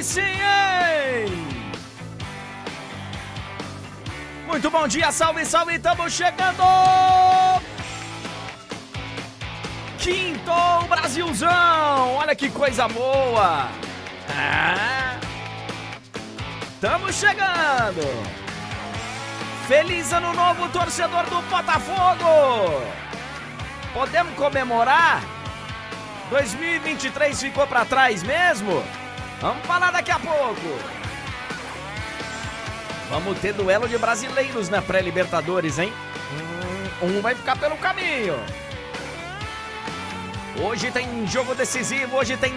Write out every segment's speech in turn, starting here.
Hein? Muito bom dia, salve, salve, estamos chegando! Quinto Brasilzão! Olha que coisa boa! Ah, estamos chegando! Feliz ano novo, torcedor do Botafogo! Podemos comemorar? 2023 ficou para trás mesmo? Vamos falar daqui a pouco. Vamos ter duelo de brasileiros na pré-Libertadores, hein? Um vai ficar pelo caminho. Hoje tem jogo decisivo, hoje tem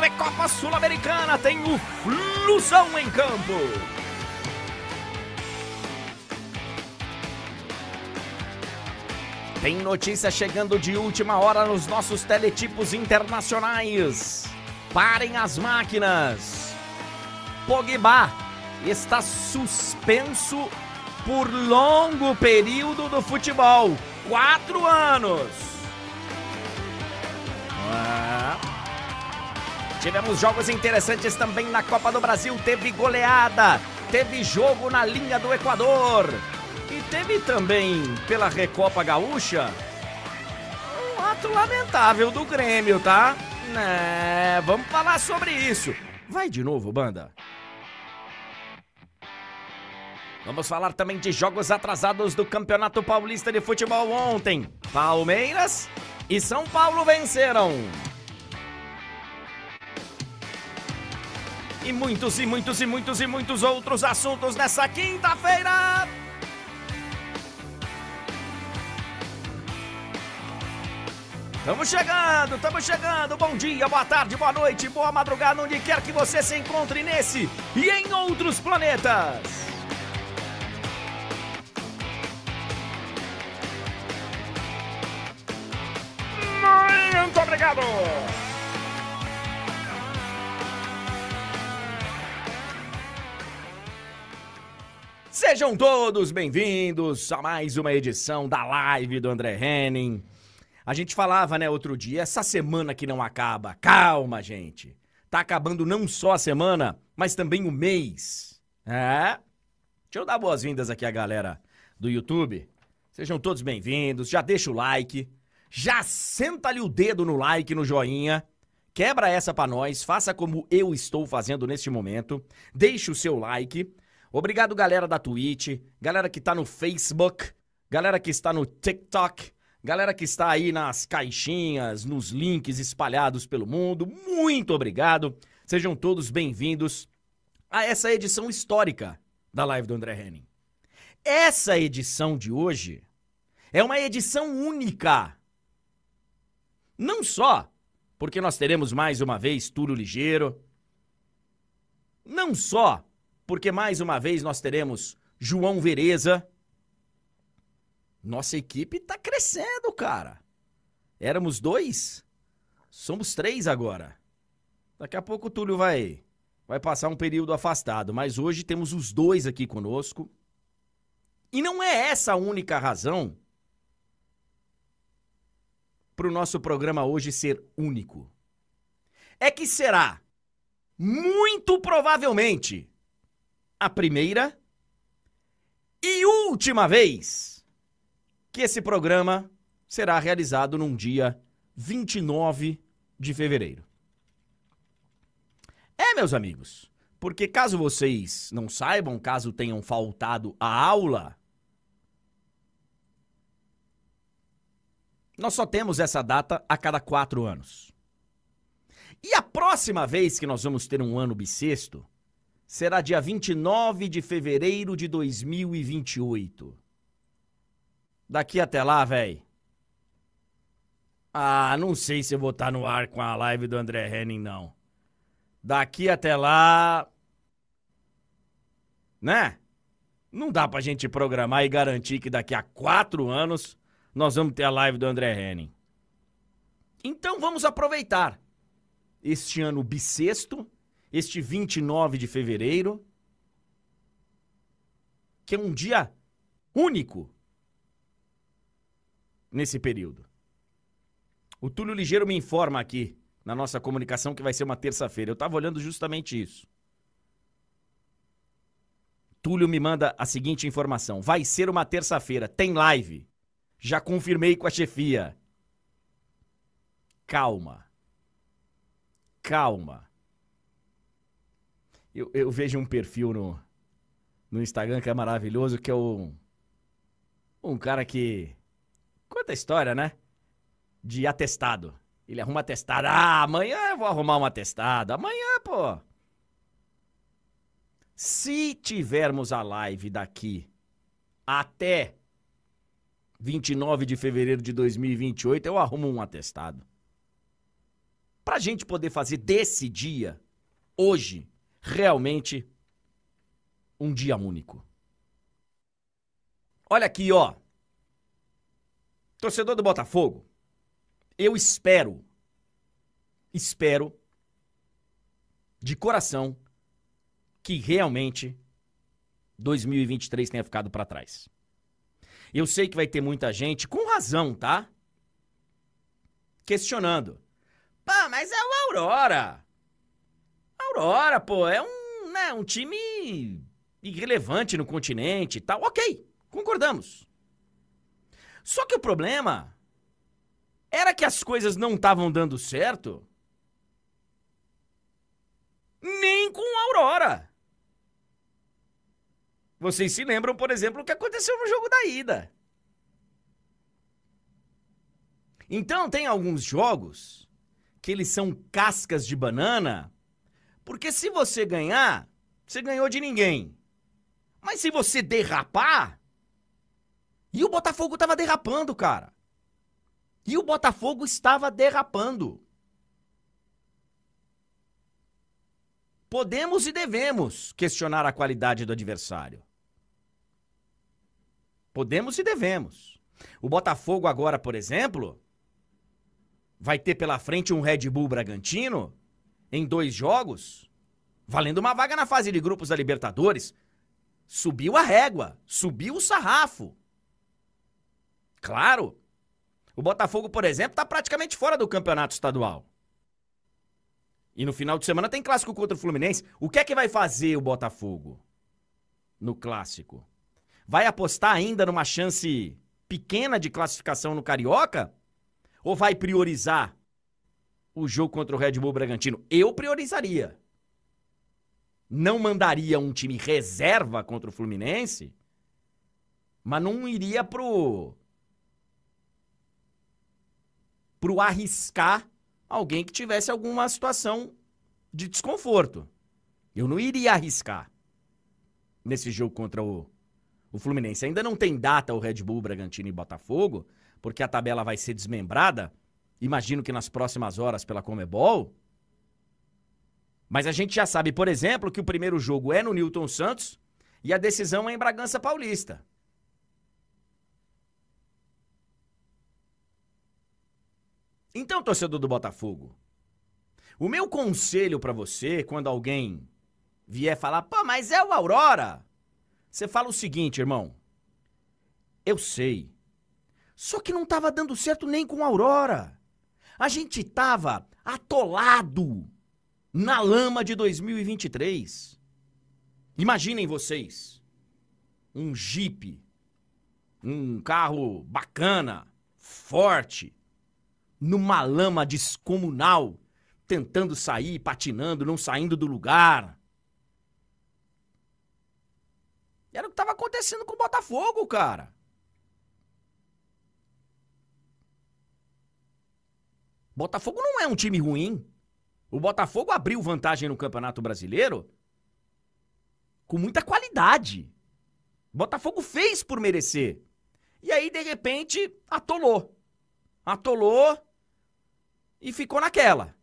Recopa Sul-Americana, tem o Flusão em campo. Tem notícia chegando de última hora nos nossos teletipos internacionais. Parem as máquinas. Pogba está suspenso por longo período do futebol. Quatro anos. Ah. Tivemos jogos interessantes também na Copa do Brasil. Teve goleada, teve jogo na linha do Equador. E teve também, pela Recopa Gaúcha, um ato lamentável do Grêmio, tá? Né, vamos falar sobre isso. Vai de novo, banda. Vamos falar também de jogos atrasados do Campeonato Paulista de Futebol ontem. Palmeiras e São Paulo venceram. E muitos e muitos e muitos e muitos outros assuntos nessa quinta-feira. Estamos chegando, estamos chegando. Bom dia, boa tarde, boa noite, boa madrugada, onde quer que você se encontre nesse e em outros planetas. Muito obrigado. Sejam todos bem-vindos a mais uma edição da live do André Henning. A gente falava, né, outro dia, essa semana que não acaba. Calma, gente. Tá acabando não só a semana, mas também o mês. É? Deixa eu dar boas-vindas aqui à galera do YouTube. Sejam todos bem-vindos. Já deixa o like. Já senta ali o dedo no like, no joinha. Quebra essa pra nós. Faça como eu estou fazendo neste momento. Deixe o seu like. Obrigado, galera da Twitch. Galera que tá no Facebook. Galera que está no TikTok. Galera que está aí nas caixinhas, nos links espalhados pelo mundo, muito obrigado. Sejam todos bem-vindos a essa edição histórica da live do André Henning. Essa edição de hoje é uma edição única. Não só porque nós teremos mais uma vez Túlio Ligeiro, não só porque mais uma vez nós teremos João Vereza, nossa equipe tá crescendo, cara. Éramos dois, somos três agora. Daqui a pouco o Túlio vai, vai passar um período afastado, mas hoje temos os dois aqui conosco. E não é essa a única razão para o nosso programa hoje ser único. É que será, muito provavelmente, a primeira e última vez que esse programa será realizado num dia 29 de fevereiro. É, meus amigos, porque caso vocês não saibam, caso tenham faltado a aula, nós só temos essa data a cada quatro anos. E a próxima vez que nós vamos ter um ano bissexto será dia 29 de fevereiro de 2028. Daqui até lá, velho. Ah, não sei se eu vou estar no ar com a live do André Henning, não. Daqui até lá. Né? Não dá pra gente programar e garantir que daqui a quatro anos nós vamos ter a live do André Henning. Então vamos aproveitar este ano bissexto, este 29 de fevereiro, que é um dia único nesse período. O Túlio Ligeiro me informa aqui na nossa comunicação que vai ser uma terça-feira. Eu estava olhando justamente isso. Túlio me manda a seguinte informação: vai ser uma terça-feira, tem live. Já confirmei com a chefia. Calma. Calma. Eu, eu vejo um perfil no, no Instagram que é maravilhoso, que é o, um cara que conta a história, né? De atestado. Ele arruma atestado. Ah, amanhã eu vou arrumar um atestado. Amanhã, pô. Se tivermos a live daqui até 29 de fevereiro de 2028, eu arrumo um atestado. Pra gente poder fazer desse dia, hoje, realmente um dia único. Olha aqui, ó. Torcedor do Botafogo, eu espero, espero, de coração, que realmente 2023 tenha ficado para trás. Eu sei que vai ter muita gente, com razão, tá? Questionando. Pá, mas é o Aurora. Aurora, pô, é um, né, um time irrelevante no continente e tal. Ok, concordamos. Só que o problema era que as coisas não estavam dando certo nem com a Aurora. Vocês se lembram, por exemplo, o que aconteceu no jogo da ida. Então, tem alguns jogos que eles são cascas de banana, porque se você ganhar, você ganhou de ninguém. Mas se você derrapar. E o Botafogo estava derrapando, cara. E o Botafogo estava derrapando. Podemos e devemos questionar a qualidade do adversário. Podemos e devemos. O Botafogo agora, por exemplo, vai ter pela frente um Red Bull Bragantino em dois jogos, valendo uma vaga na fase de grupos da Libertadores. Subiu a régua, subiu o sarrafo. Claro. O Botafogo, por exemplo, está praticamente fora do campeonato estadual. E no final de semana tem clássico contra o Fluminense. O que é que vai fazer o Botafogo no clássico? Vai apostar ainda numa chance pequena de classificação no Carioca? Ou vai priorizar o jogo contra o Red Bull Bragantino? Eu priorizaria. Não mandaria um time reserva contra o Fluminense, mas não iria pro pro arriscar alguém que tivesse alguma situação de desconforto. Eu não iria arriscar nesse jogo contra o, o Fluminense. Ainda não tem data o Red Bull, Bragantino e Botafogo, porque a tabela vai ser desmembrada. Imagino que nas próximas horas pela Comebol. Mas a gente já sabe, por exemplo, que o primeiro jogo é no Newton Santos e a decisão é em Bragança Paulista. Então, torcedor do Botafogo, o meu conselho para você, quando alguém vier falar, pô, mas é o Aurora, você fala o seguinte, irmão. Eu sei. Só que não tava dando certo nem com a Aurora. A gente tava atolado na lama de 2023. Imaginem vocês. Um Jeep, um carro bacana, forte, numa lama descomunal, tentando sair, patinando, não saindo do lugar. Era o que estava acontecendo com o Botafogo, cara. Botafogo não é um time ruim. O Botafogo abriu vantagem no Campeonato Brasileiro com muita qualidade. Botafogo fez por merecer. E aí, de repente, atolou. Atolou e ficou naquela.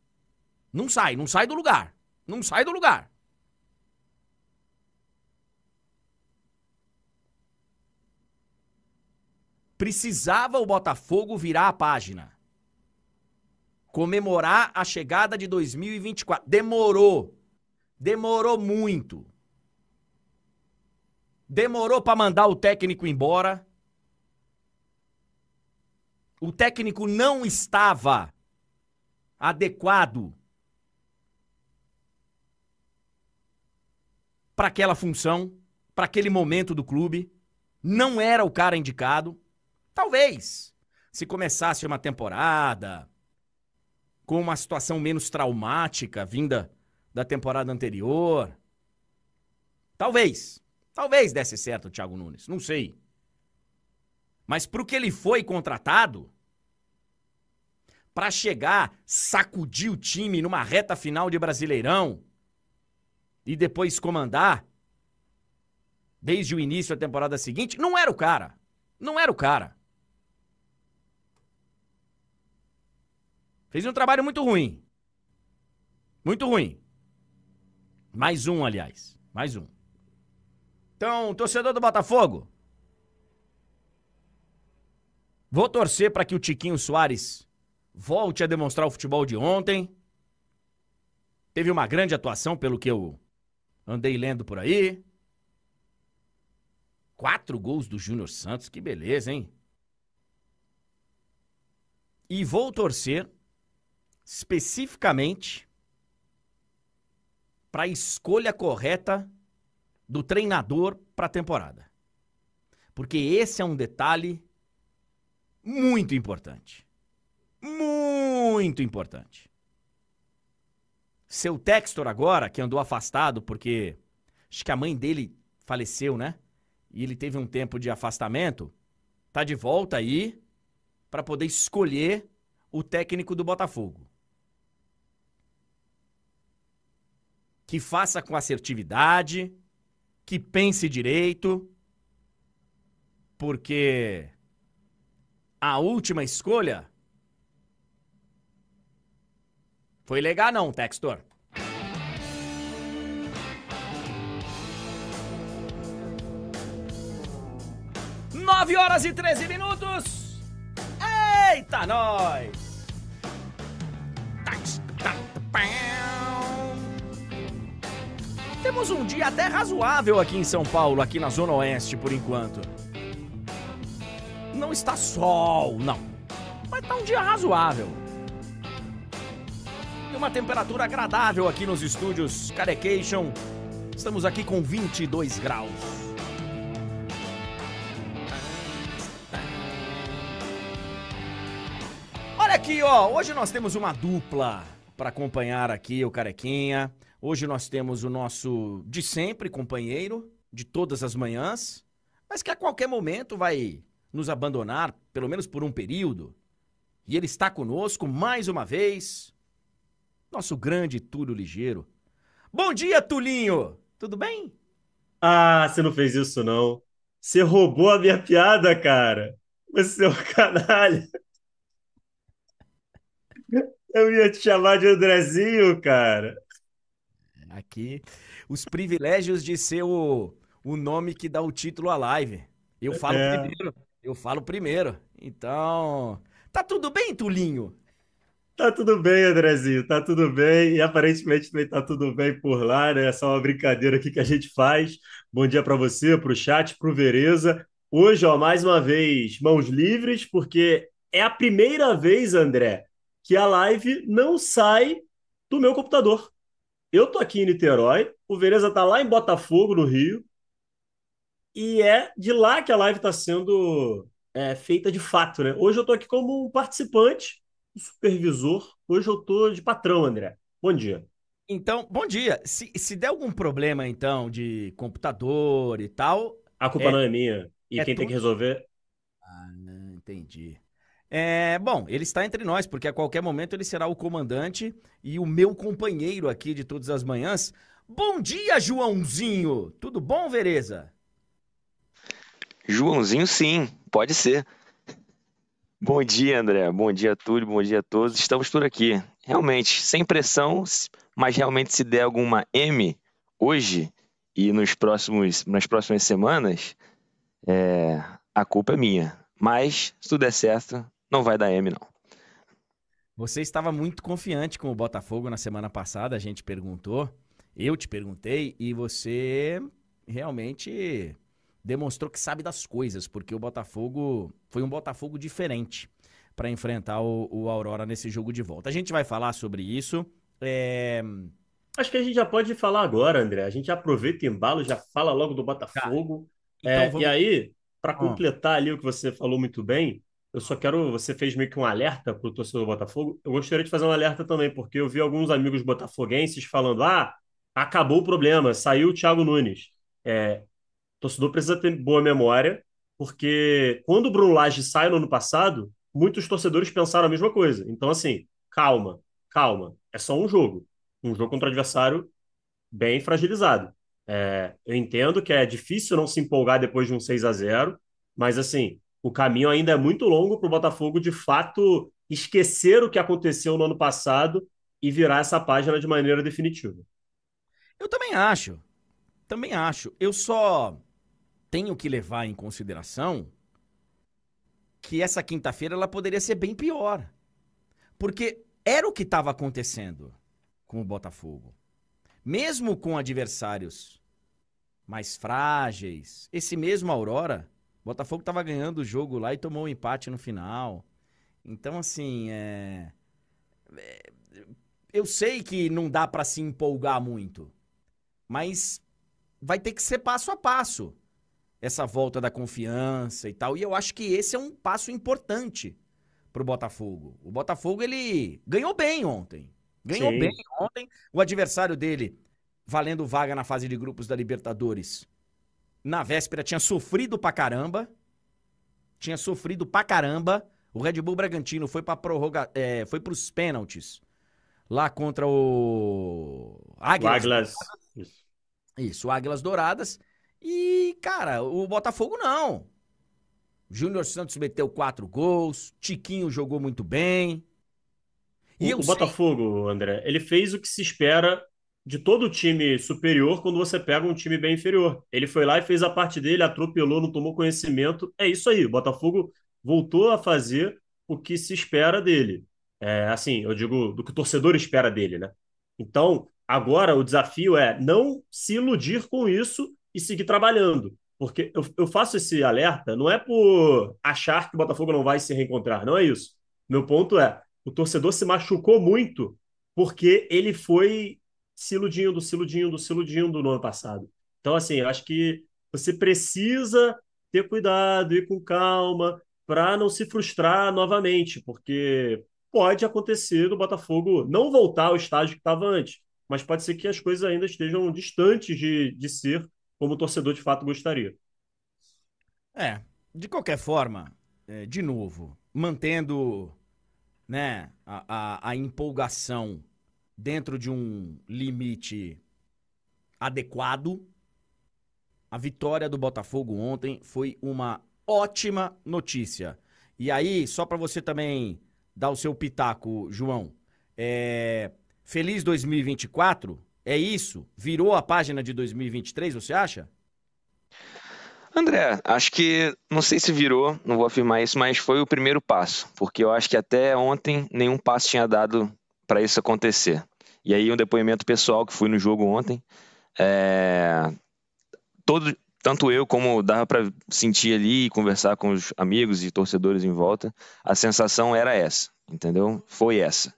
Não sai, não sai do lugar. Não sai do lugar. Precisava o Botafogo virar a página. Comemorar a chegada de 2024. Demorou. Demorou muito. Demorou para mandar o técnico embora. O técnico não estava adequado para aquela função, para aquele momento do clube. Não era o cara indicado. Talvez, se começasse uma temporada com uma situação menos traumática vinda da temporada anterior. Talvez. Talvez desse certo o Thiago Nunes. Não sei. Mas pro que ele foi contratado, para chegar, sacudir o time numa reta final de Brasileirão e depois comandar desde o início da temporada seguinte, não era o cara. Não era o cara. Fez um trabalho muito ruim. Muito ruim. Mais um, aliás. Mais um. Então, torcedor do Botafogo, vou torcer para que o Tiquinho Soares volte a demonstrar o futebol de ontem. Teve uma grande atuação, pelo que eu andei lendo por aí. Quatro gols do Júnior Santos, que beleza, hein? E vou torcer especificamente para a escolha correta do treinador para a temporada. Porque esse é um detalhe muito importante. Muito importante. Seu Textor agora, que andou afastado porque acho que a mãe dele faleceu, né? E ele teve um tempo de afastamento, tá de volta aí para poder escolher o técnico do Botafogo. que faça com assertividade, que pense direito, porque a última escolha foi legal não, Textor. Nove horas e 13 minutos. Eita, nós! Temos um dia até razoável aqui em São Paulo, aqui na Zona Oeste, por enquanto. Não está sol, não. Mas tá um dia razoável. E uma temperatura agradável aqui nos estúdios Carecation. Estamos aqui com 22 graus. Olha aqui, ó. Hoje nós temos uma dupla para acompanhar aqui o Carequinha. Hoje nós temos o nosso de sempre companheiro, de todas as manhãs, mas que a qualquer momento vai nos abandonar, pelo menos por um período. E ele está conosco mais uma vez, nosso grande Túlio Ligeiro. Bom dia, Tulinho! Tudo bem? Ah, você não fez isso não. Você roubou a minha piada, cara. Você é um canalha. Eu ia te chamar de Andrezinho, cara. Aqui, os privilégios de ser o, o nome que dá o título à live. Eu falo é. primeiro. Eu falo primeiro. Então. Tá tudo bem, Tulinho? Tá tudo bem, Andrezinho, tá tudo bem. E aparentemente também tá tudo bem por lá, né? É só uma brincadeira aqui que a gente faz. Bom dia para você, para o chat, para o Vereza. Hoje, ó, mais uma vez, mãos livres, porque é a primeira vez, André, que a live não sai do meu computador. Eu tô aqui em Niterói, o Vereza tá lá em Botafogo, no Rio, e é de lá que a live está sendo é, feita de fato, né? Hoje eu tô aqui como um participante, supervisor. Hoje eu tô de patrão, André. Bom dia. Então, bom dia. Se, se der algum problema, então, de computador e tal. A culpa é, não é minha. E é quem tem que resolver. Ah, não, entendi. É, bom, ele está entre nós, porque a qualquer momento ele será o comandante e o meu companheiro aqui de todas as manhãs. Bom dia, Joãozinho! Tudo bom, Vereza? Joãozinho, sim, pode ser. Bom dia, André. Bom dia, Túlio. Bom dia a todos. Estamos por aqui. Realmente, sem pressão, mas realmente se der alguma M hoje e nos próximos, nas próximas semanas, é, a culpa é minha. Mas, se tudo der certo, não vai dar M, não. Você estava muito confiante com o Botafogo na semana passada, a gente perguntou, eu te perguntei, e você realmente demonstrou que sabe das coisas, porque o Botafogo foi um Botafogo diferente. para enfrentar o, o, Aurora nesse jogo de volta. A gente vai falar sobre isso. É... Acho que a gente já pode falar agora, André. A gente aproveita o embalo, já fala logo do Botafogo. Tá. Então, é, vamos... E aí, para completar ali o que você falou muito bem, eu só quero. Você fez meio que um alerta para o torcedor do Botafogo. Eu gostaria de fazer um alerta também, porque eu vi alguns amigos botafoguenses falando: ah, acabou o problema, saiu o Thiago Nunes. É, torcedor precisa ter boa memória, porque quando o Bruno Lage sai no ano passado, muitos torcedores pensaram a mesma coisa. Então, assim, calma, calma. É só um jogo. Um jogo contra um adversário bem fragilizado. É, eu entendo que é difícil não se empolgar depois de um 6 a 0 mas assim, o caminho ainda é muito longo para o Botafogo de fato esquecer o que aconteceu no ano passado e virar essa página de maneira definitiva. Eu também acho. Também acho. Eu só tenho que levar em consideração que essa quinta-feira ela poderia ser bem pior. Porque era o que estava acontecendo com o Botafogo. Mesmo com adversários mais frágeis, esse mesmo Aurora, Botafogo estava ganhando o jogo lá e tomou um empate no final. Então, assim, é... é eu sei que não dá para se empolgar muito, mas vai ter que ser passo a passo essa volta da confiança e tal. E eu acho que esse é um passo importante pro Botafogo. O Botafogo, ele ganhou bem ontem. Ganhou Sim. bem ontem. O adversário dele, valendo vaga na fase de grupos da Libertadores, na véspera tinha sofrido pra caramba. Tinha sofrido pra caramba. O Red Bull Bragantino foi pra prorroga, é, foi pros pênaltis. Lá contra o Águilas. Águilas. Isso. Isso, Águilas Douradas. E, cara, o Botafogo não. Júnior Santos meteu quatro gols, Tiquinho jogou muito bem. E o, o Botafogo, André, ele fez o que se espera de todo time superior quando você pega um time bem inferior. Ele foi lá e fez a parte dele, atropelou, não tomou conhecimento. É isso aí. O Botafogo voltou a fazer o que se espera dele. É, assim, eu digo do que o torcedor espera dele, né? Então, agora o desafio é não se iludir com isso e seguir trabalhando. Porque eu, eu faço esse alerta, não é por achar que o Botafogo não vai se reencontrar, não é isso. Meu ponto é, o torcedor se machucou muito porque ele foi se iludindo, se iludindo, se iludindo no ano passado. Então, assim, eu acho que você precisa ter cuidado, ir com calma, para não se frustrar novamente, porque pode acontecer do Botafogo não voltar ao estágio que estava antes, mas pode ser que as coisas ainda estejam distantes de, de ser como o torcedor de fato gostaria. É, de qualquer forma, é, de novo, mantendo né, a, a, a empolgação dentro de um limite adequado, a vitória do Botafogo ontem foi uma ótima notícia. E aí, só para você também dar o seu pitaco, João, é... feliz 2024 é isso? Virou a página de 2023, você acha? André, acho que não sei se virou, não vou afirmar isso, mas foi o primeiro passo, porque eu acho que até ontem nenhum passo tinha dado para isso acontecer. E aí um depoimento pessoal que fui no jogo ontem, é... todo tanto eu como dava para sentir ali e conversar com os amigos e torcedores em volta, a sensação era essa, entendeu? Foi essa.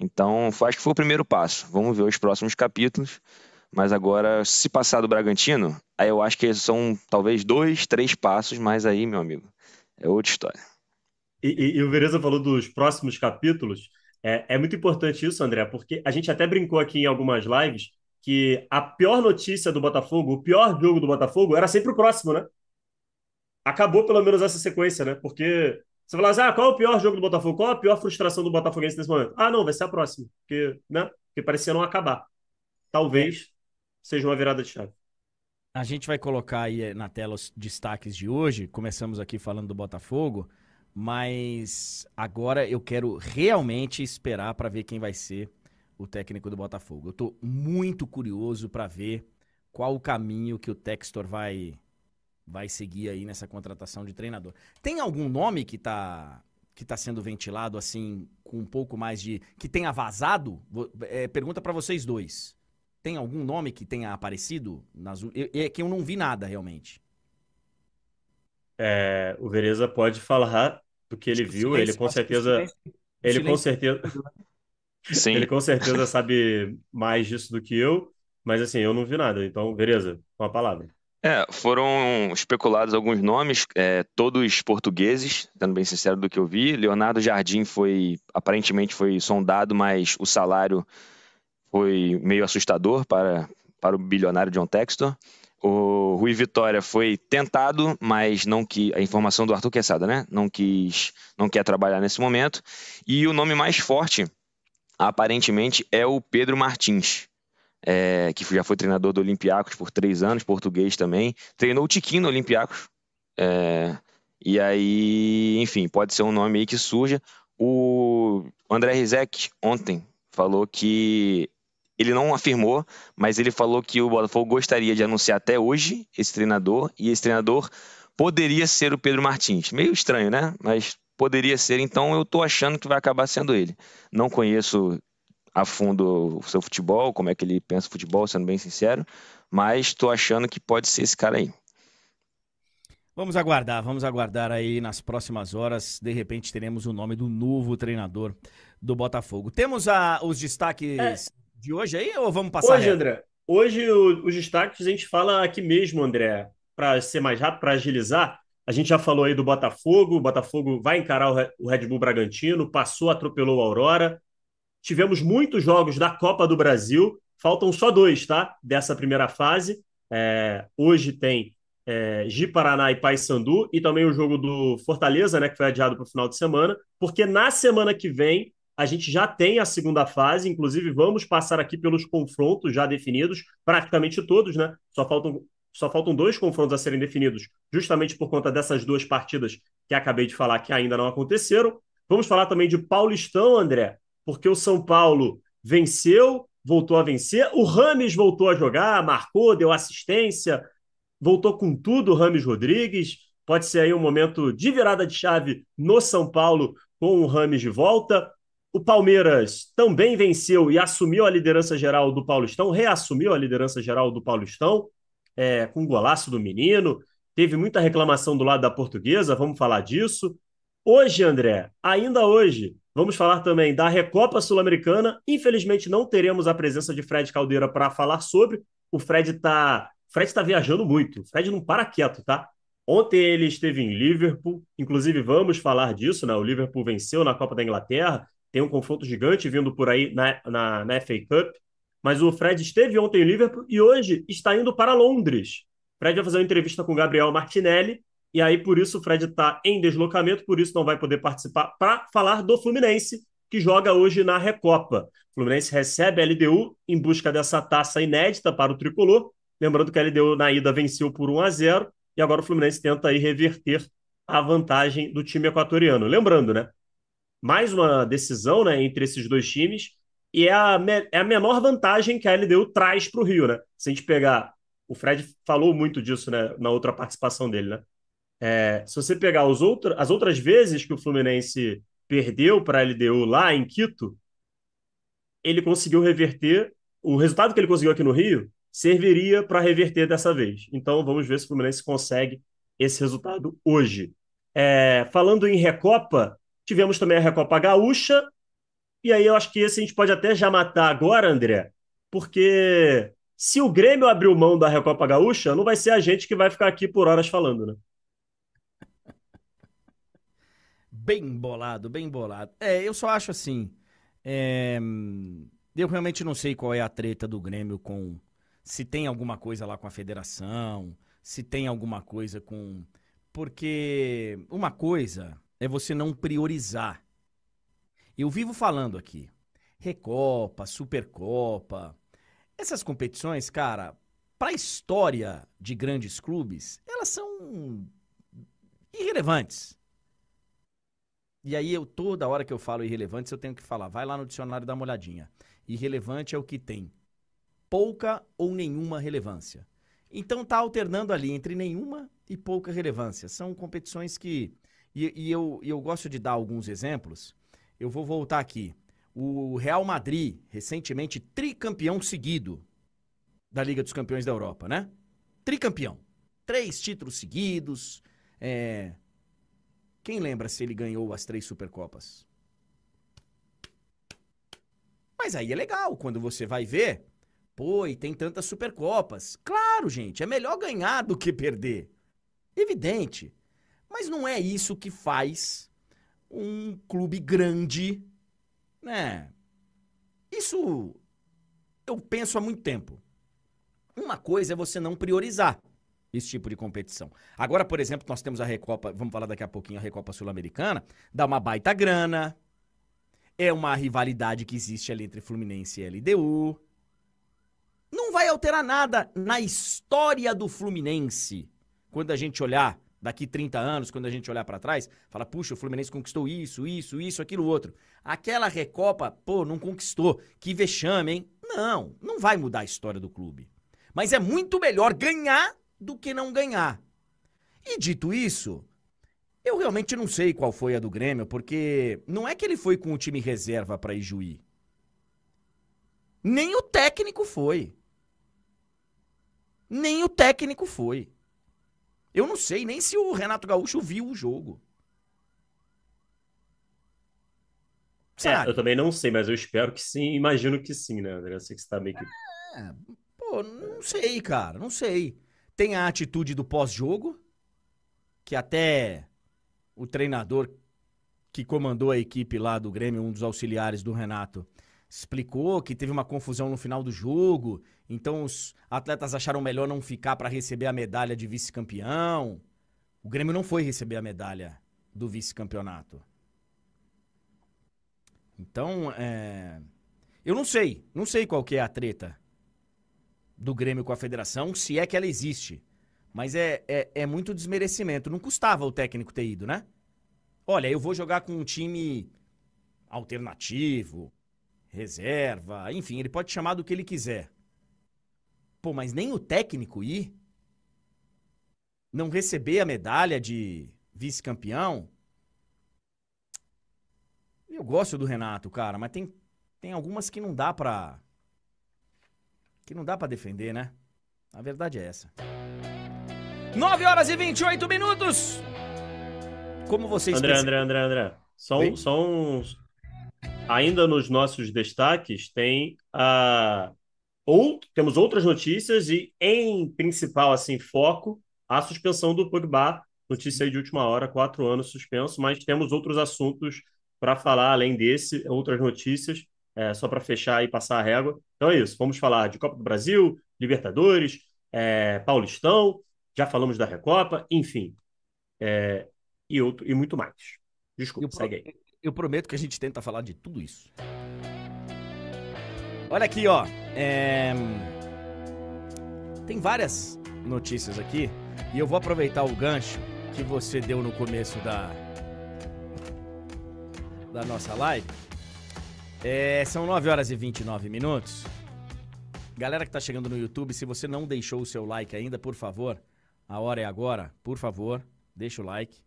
Então, acho que foi o primeiro passo. Vamos ver os próximos capítulos. Mas agora, se passar do Bragantino, aí eu acho que são talvez dois, três passos, mas aí, meu amigo, é outra história. E, e, e o Vereza falou dos próximos capítulos. É, é muito importante isso, André, porque a gente até brincou aqui em algumas lives que a pior notícia do Botafogo, o pior jogo do Botafogo, era sempre o próximo, né? Acabou pelo menos essa sequência, né? Porque você fala assim, ah, qual é o pior jogo do Botafogo? Qual a pior frustração do Botafoguense nesse momento? Ah, não, vai ser a próxima. Porque, né? Porque parecia não acabar. Talvez seja uma virada de chave. A gente vai colocar aí eh, na tela os destaques de hoje. Começamos aqui falando do Botafogo, mas agora eu quero realmente esperar para ver quem vai ser o técnico do Botafogo. Eu tô muito curioso para ver qual o caminho que o Textor vai vai seguir aí nessa contratação de treinador. Tem algum nome que está que tá sendo ventilado assim com um pouco mais de que tenha vazado? É, pergunta para vocês dois. Tem algum nome que tenha aparecido nas é que eu não vi nada realmente. É, o Vereza pode falar do que ele viu. Ele com certeza. Ele com certeza. Sim. Ele com certeza sabe mais disso do que eu, mas assim, eu não vi nada. Então, beleza, com a palavra. É, foram especulados alguns nomes, é, todos portugueses, sendo bem sincero do que eu vi. Leonardo Jardim foi, aparentemente foi sondado, mas o salário foi meio assustador para, para o bilionário John Textor. O Rui Vitória foi tentado, mas não que a informação do Arthur Quesada, né? Não quis, não quer trabalhar nesse momento. E o nome mais forte, aparentemente, é o Pedro Martins, é, que já foi treinador do Olympiacos por três anos, português também. Treinou o Tiquinho no Olympiacos. É, e aí, enfim, pode ser um nome aí que surja. O André Rizek ontem falou que ele não afirmou, mas ele falou que o Botafogo gostaria de anunciar até hoje esse treinador, e esse treinador poderia ser o Pedro Martins. Meio estranho, né? Mas poderia ser, então eu tô achando que vai acabar sendo ele. Não conheço a fundo o seu futebol, como é que ele pensa futebol, sendo bem sincero, mas tô achando que pode ser esse cara aí. Vamos aguardar, vamos aguardar aí nas próximas horas. De repente teremos o nome do novo treinador do Botafogo. Temos a, os destaques é. de hoje aí ou vamos passar? Hoje, André, hoje o, os destaques a gente fala aqui mesmo, André, para ser mais rápido, para agilizar. A gente já falou aí do Botafogo, o Botafogo vai encarar o Red Bull Bragantino, passou, atropelou a Aurora. Tivemos muitos jogos da Copa do Brasil, faltam só dois, tá? Dessa primeira fase. É, hoje tem é, Gi Paraná e Paysandu, e também o jogo do Fortaleza, né, que foi adiado para o final de semana, porque na semana que vem a gente já tem a segunda fase, inclusive vamos passar aqui pelos confrontos já definidos, praticamente todos, né? Só faltam, só faltam dois confrontos a serem definidos, justamente por conta dessas duas partidas que acabei de falar que ainda não aconteceram. Vamos falar também de Paulistão, André, porque o São Paulo venceu, voltou a vencer, o Rames voltou a jogar, marcou, deu assistência, voltou com tudo o Rames Rodrigues. Pode ser aí um momento de virada de chave no São Paulo com o Rames de volta. O Palmeiras também venceu e assumiu a liderança geral do Paulistão, reassumiu a liderança geral do Paulistão, é, com o golaço do menino. Teve muita reclamação do lado da portuguesa, vamos falar disso. Hoje, André, ainda hoje, vamos falar também da Recopa Sul-Americana. Infelizmente, não teremos a presença de Fred Caldeira para falar sobre. O Fred está Fred está viajando muito. Fred não para quieto, tá? Ontem ele esteve em Liverpool, inclusive vamos falar disso, né? O Liverpool venceu na Copa da Inglaterra, tem um confronto gigante vindo por aí na, na, na FA Cup. Mas o Fred esteve ontem em Liverpool e hoje está indo para Londres. Fred vai fazer uma entrevista com o Gabriel Martinelli, e aí por isso o Fred está em deslocamento, por isso não vai poder participar para falar do Fluminense, que joga hoje na Recopa. O Fluminense recebe a LDU em busca dessa taça inédita para o tricolor Lembrando que a LDU na ida venceu por 1 a 0 e agora o Fluminense tenta aí reverter a vantagem do time equatoriano. Lembrando, né? Mais uma decisão né, entre esses dois times e é a, é a menor vantagem que a LDU traz para o Rio, né? Se a gente pegar. O Fred falou muito disso né, na outra participação dele, né? É, se você pegar os outro, as outras vezes que o Fluminense perdeu para a LDU lá em Quito, ele conseguiu reverter. O resultado que ele conseguiu aqui no Rio serviria para reverter dessa vez. Então vamos ver se o Fluminense consegue esse resultado hoje. É, falando em Recopa, tivemos também a Recopa Gaúcha, e aí eu acho que esse a gente pode até já matar agora, André, porque se o Grêmio abriu mão da Recopa Gaúcha, não vai ser a gente que vai ficar aqui por horas falando, né? Bem bolado, bem bolado. É, eu só acho assim. É... Eu realmente não sei qual é a treta do Grêmio com se tem alguma coisa lá com a federação, se tem alguma coisa com. Porque uma coisa é você não priorizar. Eu vivo falando aqui. Recopa, Supercopa. Essas competições, cara, para a história de grandes clubes, elas são irrelevantes. E aí eu toda hora que eu falo irrelevantes, eu tenho que falar, vai lá no dicionário dar uma olhadinha. Irrelevante é o que tem pouca ou nenhuma relevância. Então tá alternando ali entre nenhuma e pouca relevância. São competições que. E, e eu, eu gosto de dar alguns exemplos. Eu vou voltar aqui. O Real Madrid, recentemente tricampeão seguido da Liga dos Campeões da Europa, né? Tricampeão. Três títulos seguidos. É... Quem lembra se ele ganhou as três Supercopas? Mas aí é legal, quando você vai ver, pô, e tem tantas Supercopas. Claro, gente, é melhor ganhar do que perder. Evidente. Mas não é isso que faz um clube grande, né? Isso eu penso há muito tempo. Uma coisa é você não priorizar esse tipo de competição. Agora, por exemplo, nós temos a Recopa, vamos falar daqui a pouquinho, a Recopa Sul-Americana, dá uma baita grana, é uma rivalidade que existe ali entre Fluminense e LDU. Não vai alterar nada na história do Fluminense. Quando a gente olhar daqui 30 anos, quando a gente olhar para trás, fala, puxa, o Fluminense conquistou isso, isso, isso, aquilo, outro. Aquela Recopa, pô, não conquistou. Que vexame, hein? Não, não vai mudar a história do clube. Mas é muito melhor ganhar do que não ganhar. E dito isso, eu realmente não sei qual foi a do Grêmio, porque não é que ele foi com o time reserva para Ijuí. Nem o técnico foi. Nem o técnico foi. Eu não sei nem se o Renato Gaúcho viu o jogo. É, eu também não sei, mas eu espero que sim, imagino que sim, né, André? Eu sei que você tá meio que. É, pô, não sei, cara, não sei. Tem a atitude do pós-jogo, que até o treinador que comandou a equipe lá do Grêmio, um dos auxiliares do Renato, explicou que teve uma confusão no final do jogo, então os atletas acharam melhor não ficar para receber a medalha de vice-campeão. O Grêmio não foi receber a medalha do vice-campeonato. Então, é... eu não sei, não sei qual que é a treta do Grêmio com a federação, se é que ela existe. Mas é, é, é muito desmerecimento. Não custava o técnico ter ido, né? Olha, eu vou jogar com um time alternativo, reserva, enfim, ele pode chamar do que ele quiser. Pô, mas nem o técnico ir? Não receber a medalha de vice-campeão? Eu gosto do Renato, cara, mas tem, tem algumas que não dá pra que não dá para defender, né? A verdade é essa. 9 horas e 28 minutos. Como vocês André, André, André, André. Só, um, só. Ainda nos nossos destaques tem a. Ou, temos outras notícias e, em principal, assim, foco, a suspensão do Pogba. Notícia aí de última hora, quatro anos suspenso, mas temos outros assuntos para falar além desse, outras notícias é, só para fechar e passar a régua. Então é isso, vamos falar de Copa do Brasil, Libertadores, é, Paulistão, já falamos da Recopa, enfim, é, e, outro, e muito mais. Desculpa, eu segue aí. Eu prometo que a gente tenta falar de tudo isso. Olha aqui, ó. É... Tem várias notícias aqui e eu vou aproveitar o gancho que você deu no começo da, da nossa live é, são 9 horas e 29 minutos. Galera que tá chegando no YouTube, se você não deixou o seu like ainda, por favor, a hora é agora, por favor, deixa o like.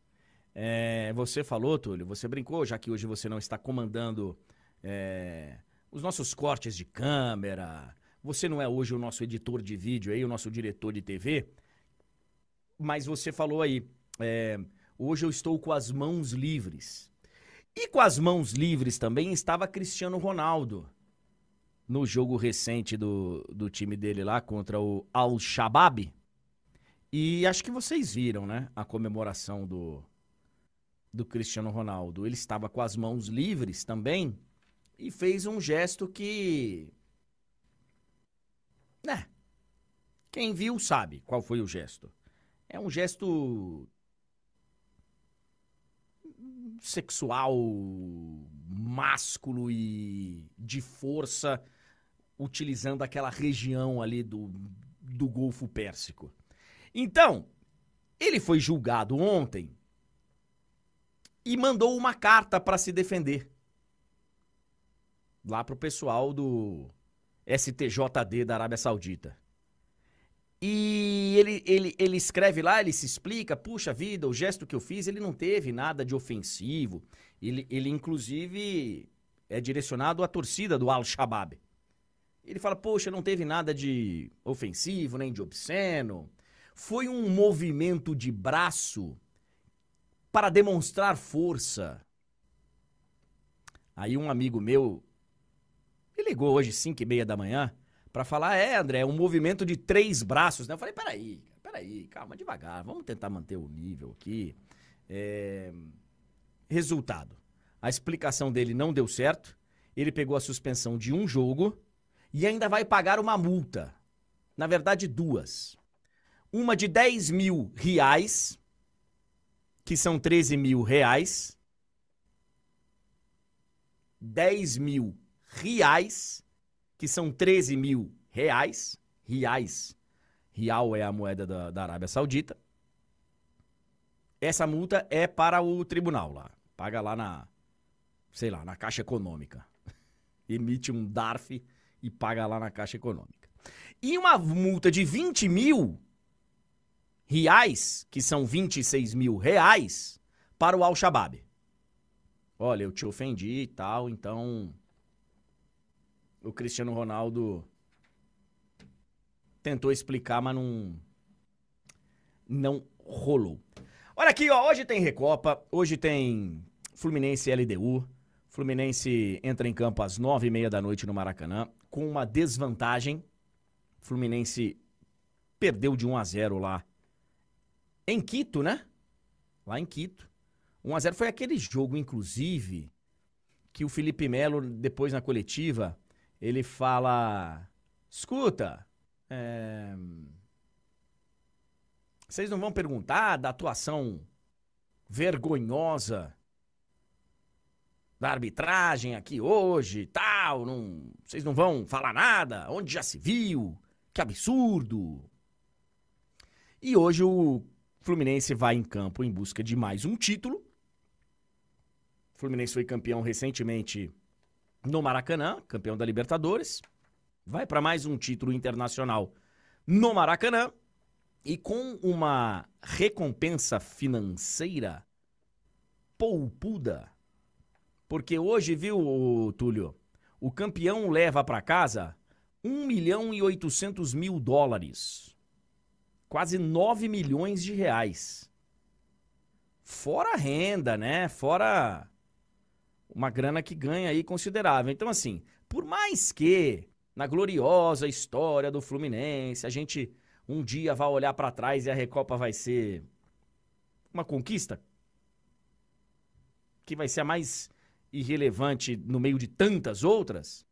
É, você falou, Túlio, você brincou, já que hoje você não está comandando é, os nossos cortes de câmera, você não é hoje o nosso editor de vídeo aí, o nosso diretor de TV, mas você falou aí, é, hoje eu estou com as mãos livres. E com as mãos livres também estava Cristiano Ronaldo. No jogo recente do, do time dele lá contra o Al-Shabaab. E acho que vocês viram, né? A comemoração do, do Cristiano Ronaldo. Ele estava com as mãos livres também e fez um gesto que. Né? Quem viu sabe qual foi o gesto. É um gesto sexual másculo e de força, utilizando aquela região ali do, do Golfo Pérsico. Então, ele foi julgado ontem e mandou uma carta para se defender. Lá pro pessoal do STJD da Arábia Saudita. E ele, ele, ele escreve lá, ele se explica, puxa vida, o gesto que eu fiz, ele não teve nada de ofensivo. Ele, ele inclusive, é direcionado à torcida do Al-Shabaab. Ele fala, poxa, não teve nada de ofensivo, nem de obsceno. Foi um movimento de braço para demonstrar força. Aí um amigo meu me ligou hoje, 5 e meia da manhã, para falar, é, André, é um movimento de três braços, né? Eu falei, peraí, peraí, calma, devagar, vamos tentar manter o nível aqui. É... Resultado, a explicação dele não deu certo, ele pegou a suspensão de um jogo e ainda vai pagar uma multa. Na verdade, duas. Uma de 10 mil reais, que são 13 mil reais. 10 mil reais, que são 13 mil reais. Reais. Real é a moeda da, da Arábia Saudita. Essa multa é para o tribunal lá. Paga lá na, sei lá, na Caixa Econômica. Emite um DARF e paga lá na Caixa Econômica. E uma multa de 20 mil reais, que são 26 mil reais, para o Al-Shabaab. Olha, eu te ofendi e tal, então. O Cristiano Ronaldo tentou explicar, mas não. Não rolou. Olha aqui, ó. Hoje tem Recopa, hoje tem Fluminense LDU. Fluminense entra em campo às nove e meia da noite no Maracanã, com uma desvantagem. Fluminense perdeu de 1 a 0 lá em Quito, né? Lá em Quito. 1 a 0 foi aquele jogo, inclusive, que o Felipe Melo, depois na coletiva, ele fala: escuta, é... vocês não vão perguntar da atuação vergonhosa da arbitragem aqui hoje tal, não, vocês não vão falar nada, onde já se viu, que absurdo. E hoje o Fluminense vai em campo em busca de mais um título. O Fluminense foi campeão recentemente no Maracanã, campeão da Libertadores. Vai para mais um título internacional no Maracanã e com uma recompensa financeira poupuda porque hoje, viu, Túlio, o campeão leva para casa 1 milhão e 800 mil dólares. Quase 9 milhões de reais. Fora a renda, né? Fora uma grana que ganha aí considerável. Então, assim, por mais que na gloriosa história do Fluminense a gente um dia vá olhar para trás e a Recopa vai ser uma conquista, que vai ser a mais irrelevante no meio de tantas outras,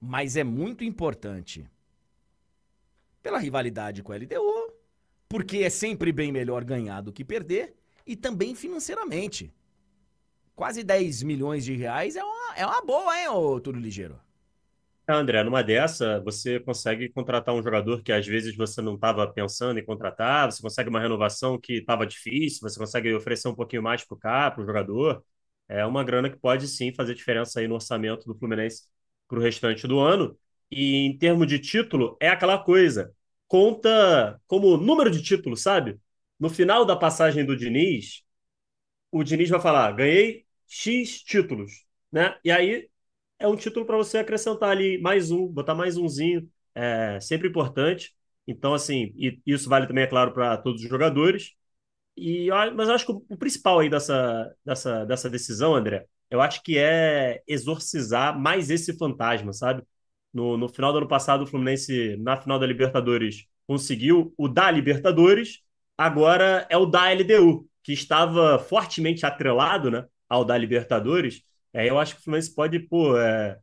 mas é muito importante pela rivalidade com a LDU, porque é sempre bem melhor ganhar do que perder, e também financeiramente. Quase 10 milhões de reais é uma, é uma boa, hein, ô Túlio Ligeiro? André, numa dessa, você consegue contratar um jogador que às vezes você não estava pensando em contratar, você consegue uma renovação que estava difícil, você consegue oferecer um pouquinho mais para o cara, para o jogador é uma grana que pode sim fazer diferença aí no orçamento do Fluminense para o restante do ano. E em termos de título, é aquela coisa. Conta como número de títulos, sabe? No final da passagem do Diniz, o Diniz vai falar: ganhei X títulos, né? E aí é um título para você acrescentar ali mais um, botar mais umzinho, é sempre importante. Então, assim, e isso vale também, é claro, para todos os jogadores. E, mas eu acho que o principal aí dessa, dessa, dessa decisão, André, eu acho que é exorcizar mais esse fantasma, sabe? No, no final do ano passado, o Fluminense, na final da Libertadores, conseguiu o da Libertadores, agora é o da LDU, que estava fortemente atrelado né, ao da Libertadores. É, eu acho que o Fluminense pode pô, é,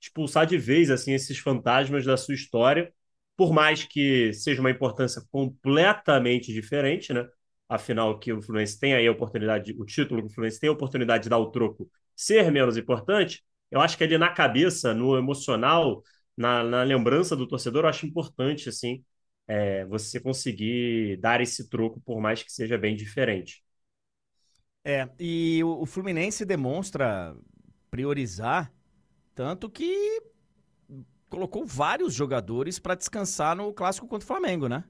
expulsar de vez assim esses fantasmas da sua história, por mais que seja uma importância completamente diferente, né? afinal que o Fluminense tem aí a oportunidade, o título que o Fluminense tem a oportunidade de dar o troco ser menos importante, eu acho que ali na cabeça, no emocional, na, na lembrança do torcedor, eu acho importante, assim, é, você conseguir dar esse troco, por mais que seja bem diferente. É, e o, o Fluminense demonstra priorizar, tanto que colocou vários jogadores para descansar no clássico contra o Flamengo, né?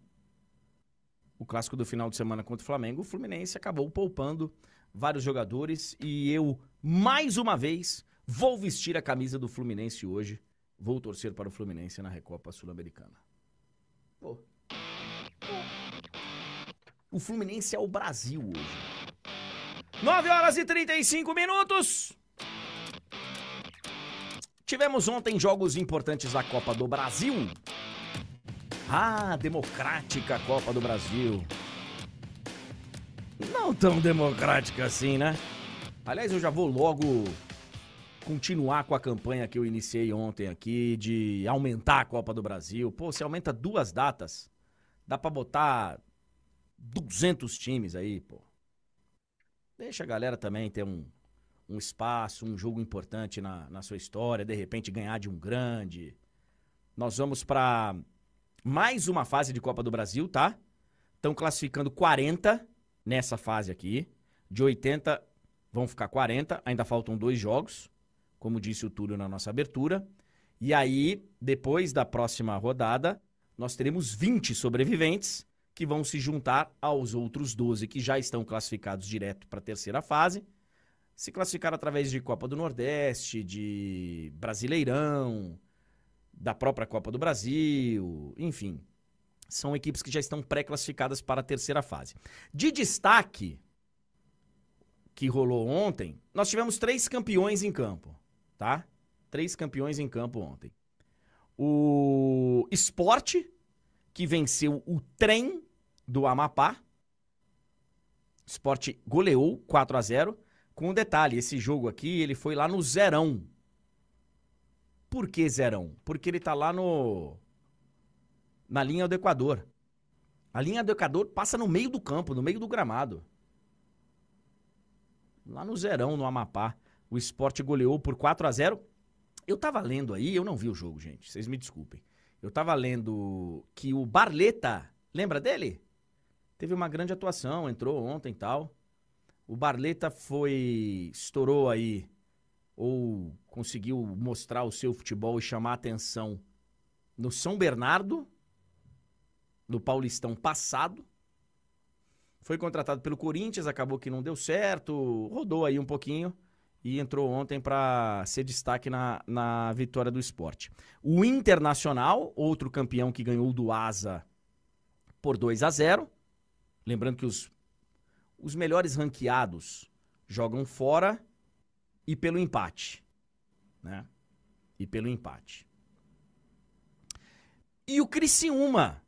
o clássico do final de semana contra o Flamengo, o Fluminense acabou poupando vários jogadores e eu, mais uma vez, vou vestir a camisa do Fluminense hoje. Vou torcer para o Fluminense na Recopa Sul-Americana. Pô. O Fluminense é o Brasil hoje. 9 horas e 35 minutos. Tivemos ontem jogos importantes da Copa do Brasil. Ah, democrática Copa do Brasil. Não tão democrática assim, né? Aliás, eu já vou logo continuar com a campanha que eu iniciei ontem aqui de aumentar a Copa do Brasil. Pô, você aumenta duas datas, dá pra botar 200 times aí, pô. Deixa a galera também ter um, um espaço, um jogo importante na, na sua história, de repente ganhar de um grande. Nós vamos para mais uma fase de Copa do Brasil, tá? Estão classificando 40 nessa fase aqui. De 80 vão ficar 40, ainda faltam dois jogos, como disse o Túlio na nossa abertura. E aí, depois da próxima rodada, nós teremos 20 sobreviventes que vão se juntar aos outros 12 que já estão classificados direto para a terceira fase. Se classificaram através de Copa do Nordeste, de Brasileirão, da própria Copa do Brasil, enfim. São equipes que já estão pré-classificadas para a terceira fase. De destaque que rolou ontem, nós tivemos três campeões em campo, tá? Três campeões em campo ontem. O Esporte, que venceu o trem do Amapá. Esporte goleou 4 a 0 Com um detalhe, esse jogo aqui, ele foi lá no Zerão. Por que Zerão? Porque ele tá lá no na linha do Equador. A linha do Equador passa no meio do campo, no meio do gramado. Lá no Zerão, no Amapá, o esporte goleou por 4 a 0 Eu tava lendo aí, eu não vi o jogo, gente, vocês me desculpem. Eu tava lendo que o Barleta, lembra dele? Teve uma grande atuação, entrou ontem e tal. O Barleta foi. estourou aí, ou conseguiu mostrar o seu futebol e chamar atenção no São Bernardo, no Paulistão passado. Foi contratado pelo Corinthians, acabou que não deu certo, rodou aí um pouquinho e entrou ontem para ser destaque na, na vitória do esporte. O Internacional, outro campeão que ganhou do Asa por 2 a 0 Lembrando que os, os melhores ranqueados jogam fora e pelo empate. Né? E pelo empate. E o Criciúma,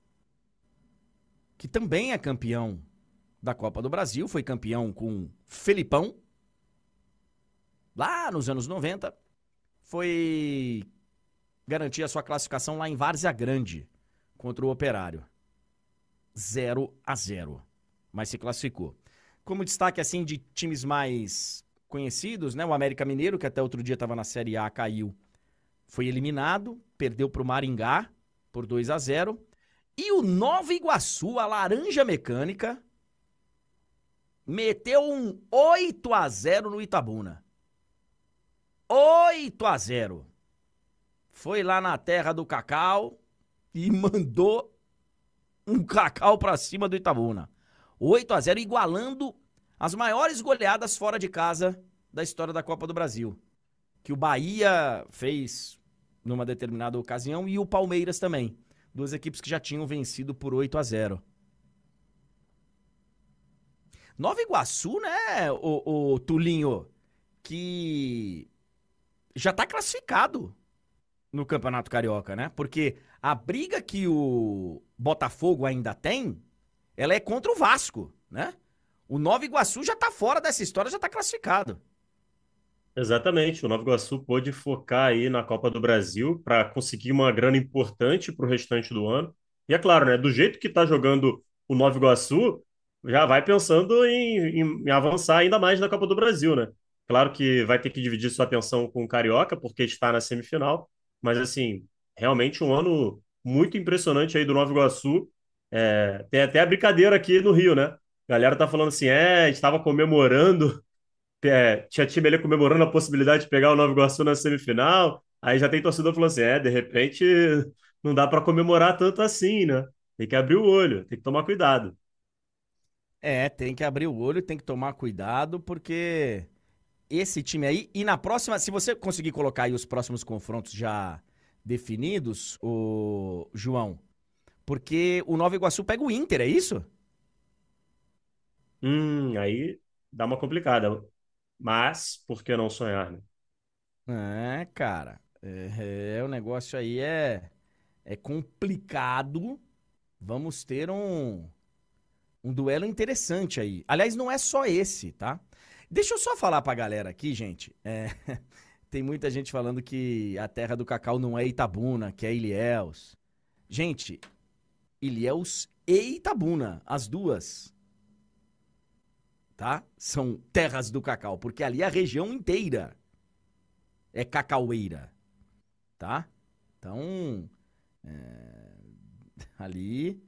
que também é campeão da Copa do Brasil, foi campeão com Felipão, lá nos anos 90, foi garantir a sua classificação lá em Várzea Grande contra o Operário. 0 a 0 mas se classificou. Como destaque assim de times mais conhecidos, né? O América Mineiro, que até outro dia estava na Série A, caiu, foi eliminado, perdeu para o Maringá por 2 a 0. E o Nova Iguaçu, a Laranja Mecânica, meteu um 8 a 0 no Itabuna. 8 a 0. Foi lá na terra do Cacau e mandou um Cacau para cima do Itabuna. 8 a 0 igualando as maiores goleadas fora de casa da história da Copa do Brasil. Que o Bahia fez numa determinada ocasião e o Palmeiras também. Duas equipes que já tinham vencido por 8 a 0. Nova Iguaçu, né, o, o Tulinho, que já tá classificado no Campeonato Carioca, né? Porque a briga que o Botafogo ainda tem ela é contra o Vasco, né? O Nova Iguaçu já tá fora dessa história, já tá classificado. Exatamente, o Nova Iguaçu pôde focar aí na Copa do Brasil para conseguir uma grana importante para o restante do ano. E é claro, né, do jeito que está jogando o Nova Iguaçu, já vai pensando em, em, em, avançar ainda mais na Copa do Brasil, né? Claro que vai ter que dividir sua atenção com o Carioca, porque está na semifinal, mas assim, realmente um ano muito impressionante aí do Nova Iguaçu é, tem até a brincadeira aqui no Rio, né? A galera tá falando assim, é, estava comemorando, é, tinha time ali comemorando a possibilidade de pegar o Nova Iguaçu na semifinal, aí já tem torcedor falando assim, é, de repente não dá para comemorar tanto assim, né? Tem que abrir o olho, tem que tomar cuidado. É, tem que abrir o olho, tem que tomar cuidado, porque esse time aí, e na próxima, se você conseguir colocar aí os próximos confrontos já definidos, o João, porque o Nova Iguaçu pega o Inter, é isso? Hum, aí dá uma complicada. Mas, por que não sonhar, né? É, cara. É, é, o negócio aí é, é complicado. Vamos ter um, um duelo interessante aí. Aliás, não é só esse, tá? Deixa eu só falar pra galera aqui, gente. É, tem muita gente falando que a terra do cacau não é Itabuna, que é Ilhéus. Gente, Ilhéus e Itabuna, as duas, tá? São terras do cacau, porque ali é a região inteira é cacaueira, tá? Então, é, ali...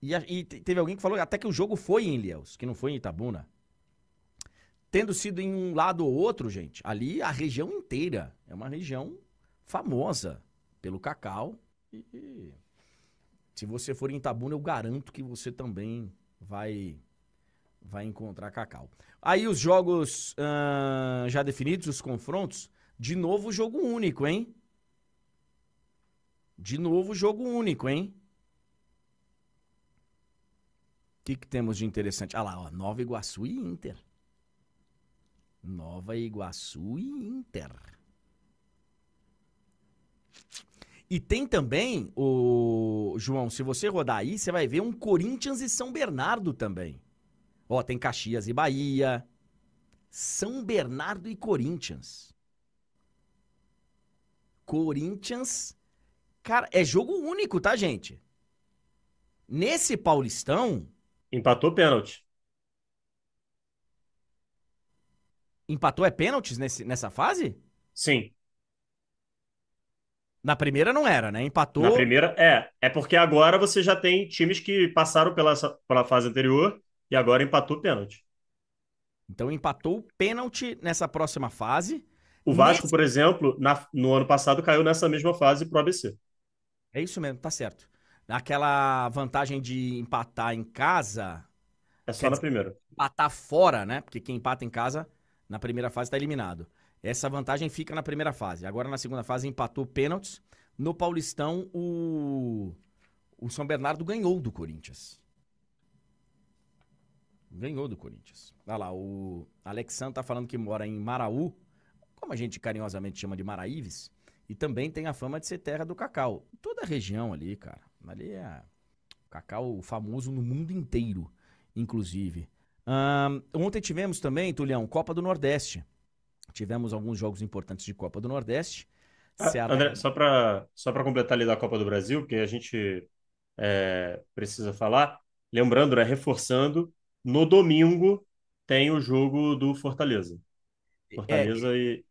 E, e, teve alguém que falou até que o jogo foi em Ilhéus, que não foi em Itabuna. Tendo sido em um lado ou outro, gente, ali a região inteira é uma região famosa pelo cacau. E, se você for em Itabuna, eu garanto que você também vai vai encontrar cacau. Aí os jogos já definidos, os confrontos, de novo jogo único, hein? De novo jogo único, hein? O que, que temos de interessante? Ah lá, ó, Nova Iguaçu e Inter. Nova Iguaçu e Inter. E tem também, o João, se você rodar aí, você vai ver um Corinthians e São Bernardo também. Ó, tem Caxias e Bahia, São Bernardo e Corinthians. Corinthians, cara, é jogo único, tá, gente? Nesse Paulistão, empatou pênalti. Empatou é pênaltis nesse, nessa fase? Sim. Na primeira não era, né? Empatou. Na primeira, é. É porque agora você já tem times que passaram pela, pela fase anterior e agora empatou pênalti. Então empatou pênalti nessa próxima fase. O Vasco, Nesse... por exemplo, na, no ano passado caiu nessa mesma fase pro ABC. É isso mesmo, tá certo. Naquela vantagem de empatar em casa. É só na dizer, primeira. Empatar fora, né? Porque quem empata em casa na primeira fase está eliminado. Essa vantagem fica na primeira fase. Agora na segunda fase empatou pênaltis. No Paulistão, o, o São Bernardo ganhou do Corinthians. Ganhou do Corinthians. Olha lá, o Alexandre tá falando que mora em Maraú, como a gente carinhosamente chama de Maraíves, e também tem a fama de ser terra do cacau. Toda a região ali, cara. Ali é cacau famoso no mundo inteiro, inclusive. ontem tivemos também, Tulião, Copa do Nordeste. Tivemos alguns jogos importantes de Copa do Nordeste. Ah, Ceará... André, só para só completar ali da Copa do Brasil, porque a gente é, precisa falar, lembrando, né, reforçando, no domingo tem o jogo do Fortaleza. Fortaleza é, e.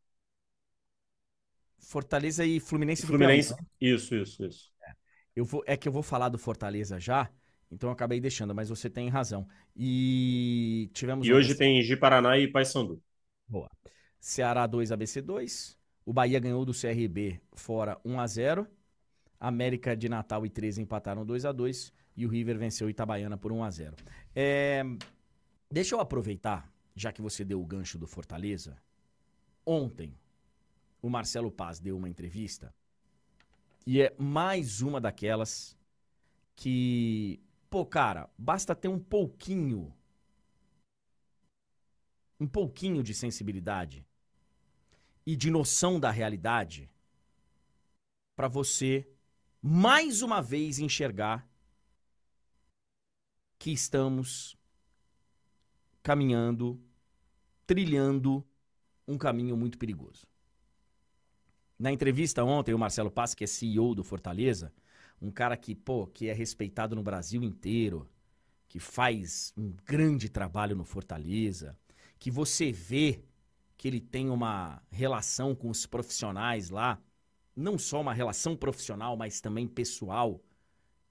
Fortaleza e Fluminense. Fluminense, Piauí, né? isso, isso, isso. É. Eu vou, é que eu vou falar do Fortaleza já, então eu acabei deixando, mas você tem razão. E tivemos. E hoje tem Gi Paraná e Paysandu. Boa. Ceará 2, ABC 2. O Bahia ganhou do CRB fora 1 a 0 América de Natal e 13 empataram 2 a 2 e o River venceu Itabaiana por 1 a 0 é, Deixa eu aproveitar, já que você deu o gancho do Fortaleza. Ontem, o Marcelo Paz deu uma entrevista e é mais uma daquelas que, pô, cara, basta ter um pouquinho, um pouquinho de sensibilidade e de noção da realidade para você mais uma vez enxergar que estamos caminhando, trilhando um caminho muito perigoso. Na entrevista ontem, o Marcelo Paz, que é CEO do Fortaleza, um cara que, pô, que é respeitado no Brasil inteiro, que faz um grande trabalho no Fortaleza, que você vê que ele tem uma relação com os profissionais lá, não só uma relação profissional, mas também pessoal,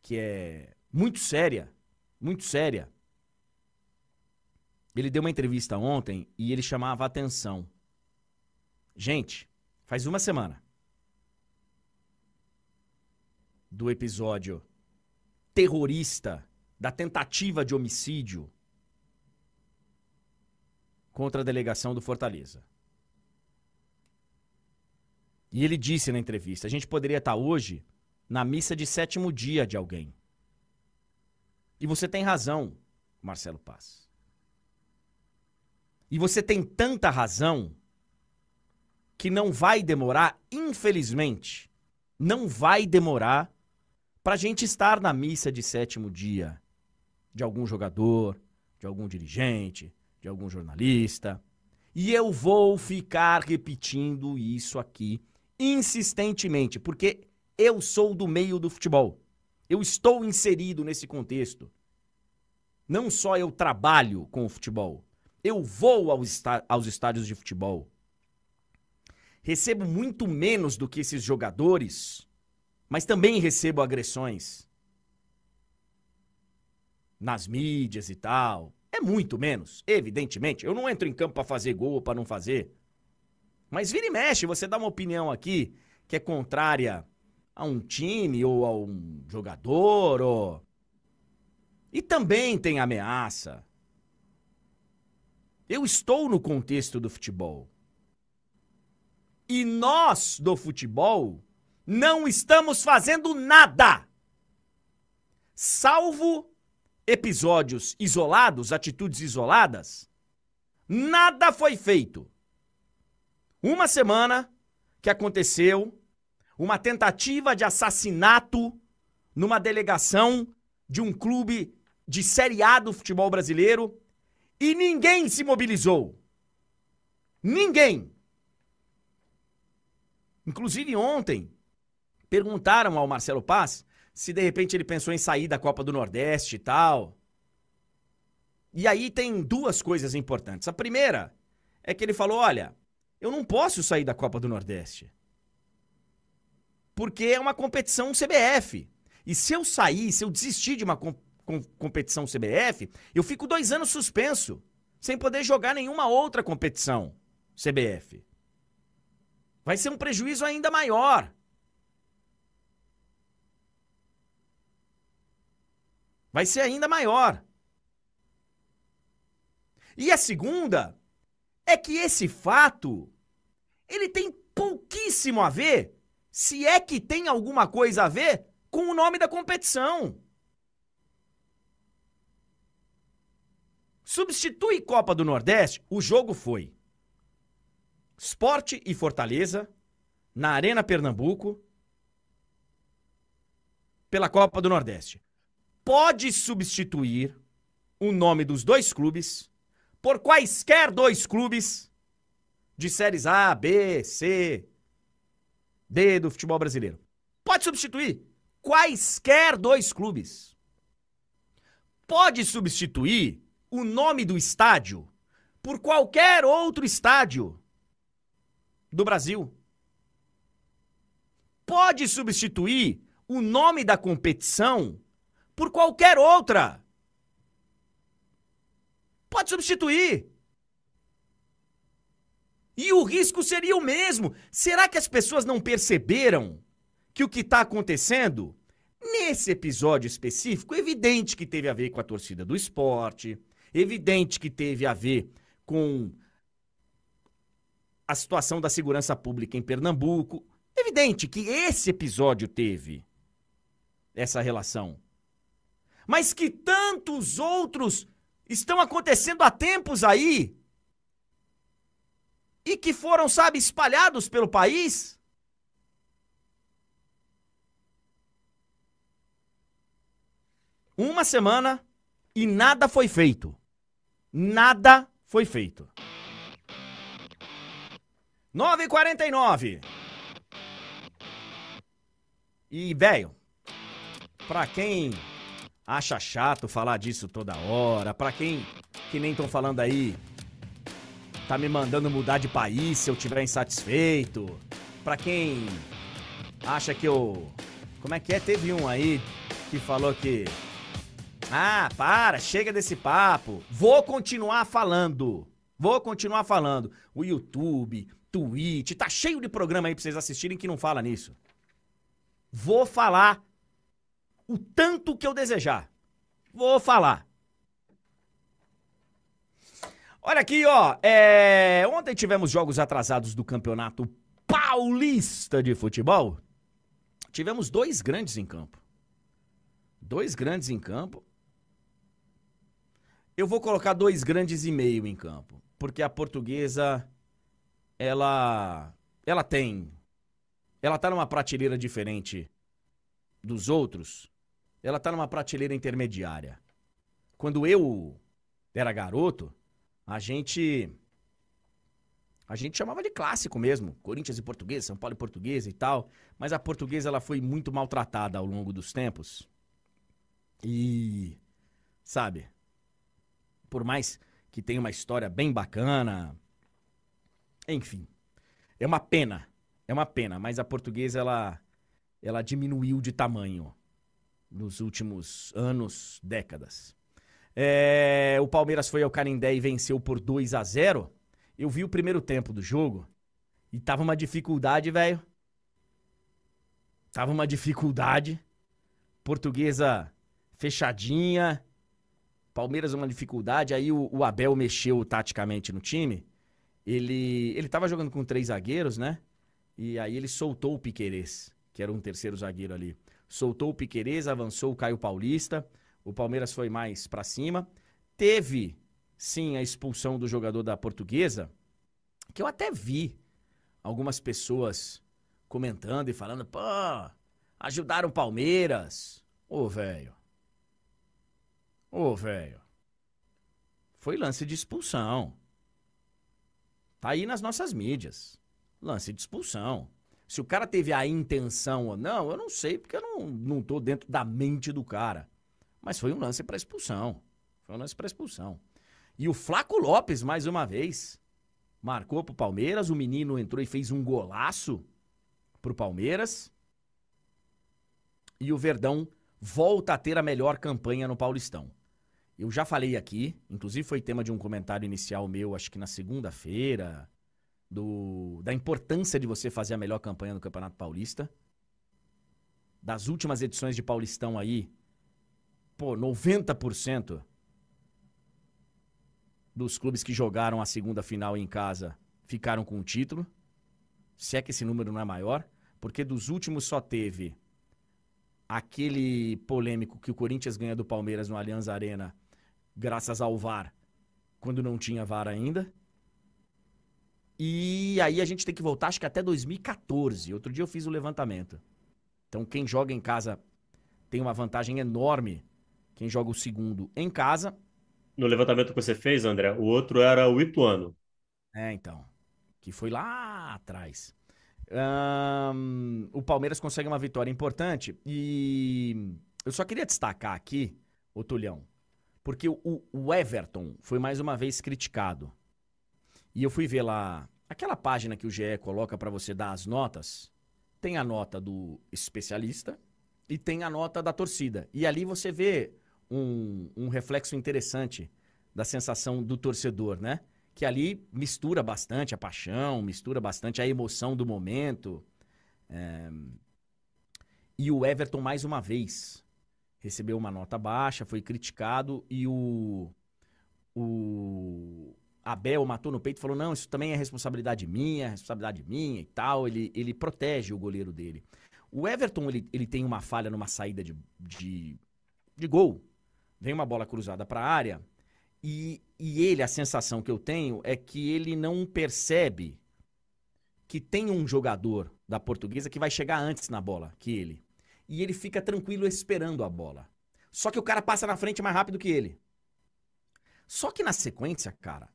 que é muito séria, muito séria. Ele deu uma entrevista ontem e ele chamava a atenção. Gente, faz uma semana do episódio terrorista da tentativa de homicídio contra a delegação do Fortaleza. E ele disse na entrevista: a gente poderia estar hoje na missa de sétimo dia de alguém. E você tem razão, Marcelo Paz. E você tem tanta razão que não vai demorar, infelizmente, não vai demorar para a gente estar na missa de sétimo dia de algum jogador, de algum dirigente, de algum jornalista. E eu vou ficar repetindo isso aqui insistentemente, porque eu sou do meio do futebol. Eu estou inserido nesse contexto. Não só eu trabalho com o futebol, eu vou aos estádios de futebol. Recebo muito menos do que esses jogadores, mas também recebo agressões nas mídias e tal. É muito menos, evidentemente. Eu não entro em campo para fazer gol ou para não fazer. Mas vira e mexe, você dá uma opinião aqui que é contrária a um time ou a um jogador ou e também tem ameaça. Eu estou no contexto do futebol. E nós do futebol não estamos fazendo nada. Salvo episódios isolados, atitudes isoladas, nada foi feito. Uma semana que aconteceu uma tentativa de assassinato numa delegação de um clube de Série A do futebol brasileiro e ninguém se mobilizou. Ninguém. Inclusive ontem perguntaram ao Marcelo Paz se de repente ele pensou em sair da Copa do Nordeste e tal. E aí tem duas coisas importantes. A primeira é que ele falou: olha, eu não posso sair da Copa do Nordeste. Porque é uma competição CBF. E se eu sair, se eu desistir de uma com, com, competição CBF, eu fico dois anos suspenso, sem poder jogar nenhuma outra competição CBF. Vai ser um prejuízo ainda maior. Vai ser ainda maior. E a segunda é que esse fato ele tem pouquíssimo a ver, se é que tem alguma coisa a ver com o nome da competição. Substitui Copa do Nordeste, o jogo foi Esporte e Fortaleza na Arena Pernambuco pela Copa do Nordeste pode substituir o nome dos dois clubes por quaisquer dois clubes de séries A, B, C, D do futebol brasileiro. Pode substituir quaisquer dois clubes. Pode substituir o nome do estádio por qualquer outro estádio do Brasil. Pode substituir o nome da competição por qualquer outra. Pode substituir. E o risco seria o mesmo. Será que as pessoas não perceberam que o que está acontecendo nesse episódio específico, evidente que teve a ver com a torcida do esporte, evidente que teve a ver com a situação da segurança pública em Pernambuco, evidente que esse episódio teve essa relação mas que tantos outros estão acontecendo há tempos aí e que foram, sabe, espalhados pelo país? Uma semana e nada foi feito. Nada foi feito. 9h49. E, velho, pra quem acha chato falar disso toda hora. Pra quem que nem estão falando aí, tá me mandando mudar de país se eu tiver insatisfeito. Pra quem acha que eu. Como é que é? Teve um aí que falou que. Ah, para, chega desse papo. Vou continuar falando. Vou continuar falando. O YouTube, Twitch, tá cheio de programa aí pra vocês assistirem que não fala nisso. Vou falar o tanto que eu desejar. Vou falar. Olha aqui, ó. É... Ontem tivemos jogos atrasados do Campeonato Paulista de Futebol. Tivemos dois grandes em campo. Dois grandes em campo. Eu vou colocar dois grandes e meio em campo. porque a portuguesa ela ela tem ela tá numa prateleira diferente dos outros. Ela tá numa prateleira intermediária. Quando eu era garoto, a gente a gente chamava de clássico mesmo, Corinthians e Portuguesa, São Paulo e Portuguesa e tal, mas a portuguesa ela foi muito maltratada ao longo dos tempos. E sabe, por mais que tenha uma história bem bacana, enfim, é uma pena, é uma pena, mas a portuguesa ela ela diminuiu de tamanho nos últimos anos, décadas. É, o Palmeiras foi ao Canindé e venceu por 2 a 0 eu vi o primeiro tempo do jogo e tava uma dificuldade, velho. Tava uma dificuldade. Portuguesa fechadinha. Palmeiras uma dificuldade. Aí o, o, Abel mexeu taticamente no time. Ele ele tava jogando com três zagueiros, né? E aí ele soltou o Piquerez, que era um terceiro zagueiro ali. Soltou o Piquerez, avançou o Caio Paulista. O Palmeiras foi mais para cima. Teve sim a expulsão do jogador da Portuguesa, que eu até vi algumas pessoas comentando e falando, pô, ajudaram o Palmeiras. Ô, velho. Ô, velho. Foi lance de expulsão. Tá aí nas nossas mídias. Lance de expulsão. Se o cara teve a intenção ou não, eu não sei, porque eu não, não tô dentro da mente do cara. Mas foi um lance para expulsão. Foi um lance para expulsão. E o Flaco Lopes, mais uma vez, marcou pro Palmeiras. O menino entrou e fez um golaço pro Palmeiras. E o Verdão volta a ter a melhor campanha no Paulistão. Eu já falei aqui, inclusive foi tema de um comentário inicial meu, acho que na segunda-feira, do da importância de você fazer a melhor campanha no Campeonato Paulista. Das últimas edições de Paulistão aí, pô, 90% dos clubes que jogaram a segunda final em casa ficaram com o título. Se é que esse número não é maior, porque dos últimos só teve aquele polêmico que o Corinthians ganha do Palmeiras no Allianz Arena graças ao VAR, quando não tinha VAR ainda. E aí a gente tem que voltar, acho que até 2014. Outro dia eu fiz o levantamento. Então quem joga em casa tem uma vantagem enorme. Quem joga o segundo em casa no levantamento que você fez, André, o outro era o Ituano. É, então. Que foi lá atrás. O Palmeiras consegue uma vitória importante e eu só queria destacar aqui, o Tulhão, porque o, o Everton foi mais uma vez criticado. E eu fui ver lá aquela página que o GE coloca para você dar as notas. Tem a nota do especialista e tem a nota da torcida. E ali você vê um, um reflexo interessante da sensação do torcedor, né? Que ali mistura bastante a paixão, mistura bastante a emoção do momento. É... E o Everton, mais uma vez, recebeu uma nota baixa, foi criticado e o, o Abel matou no peito e falou: não, isso também é responsabilidade minha, responsabilidade minha e tal. Ele, ele protege o goleiro dele. O Everton ele, ele tem uma falha numa saída de, de, de gol vem uma bola cruzada para a área e, e ele, a sensação que eu tenho é que ele não percebe que tem um jogador da portuguesa que vai chegar antes na bola que ele. E ele fica tranquilo esperando a bola. Só que o cara passa na frente mais rápido que ele. Só que na sequência, cara,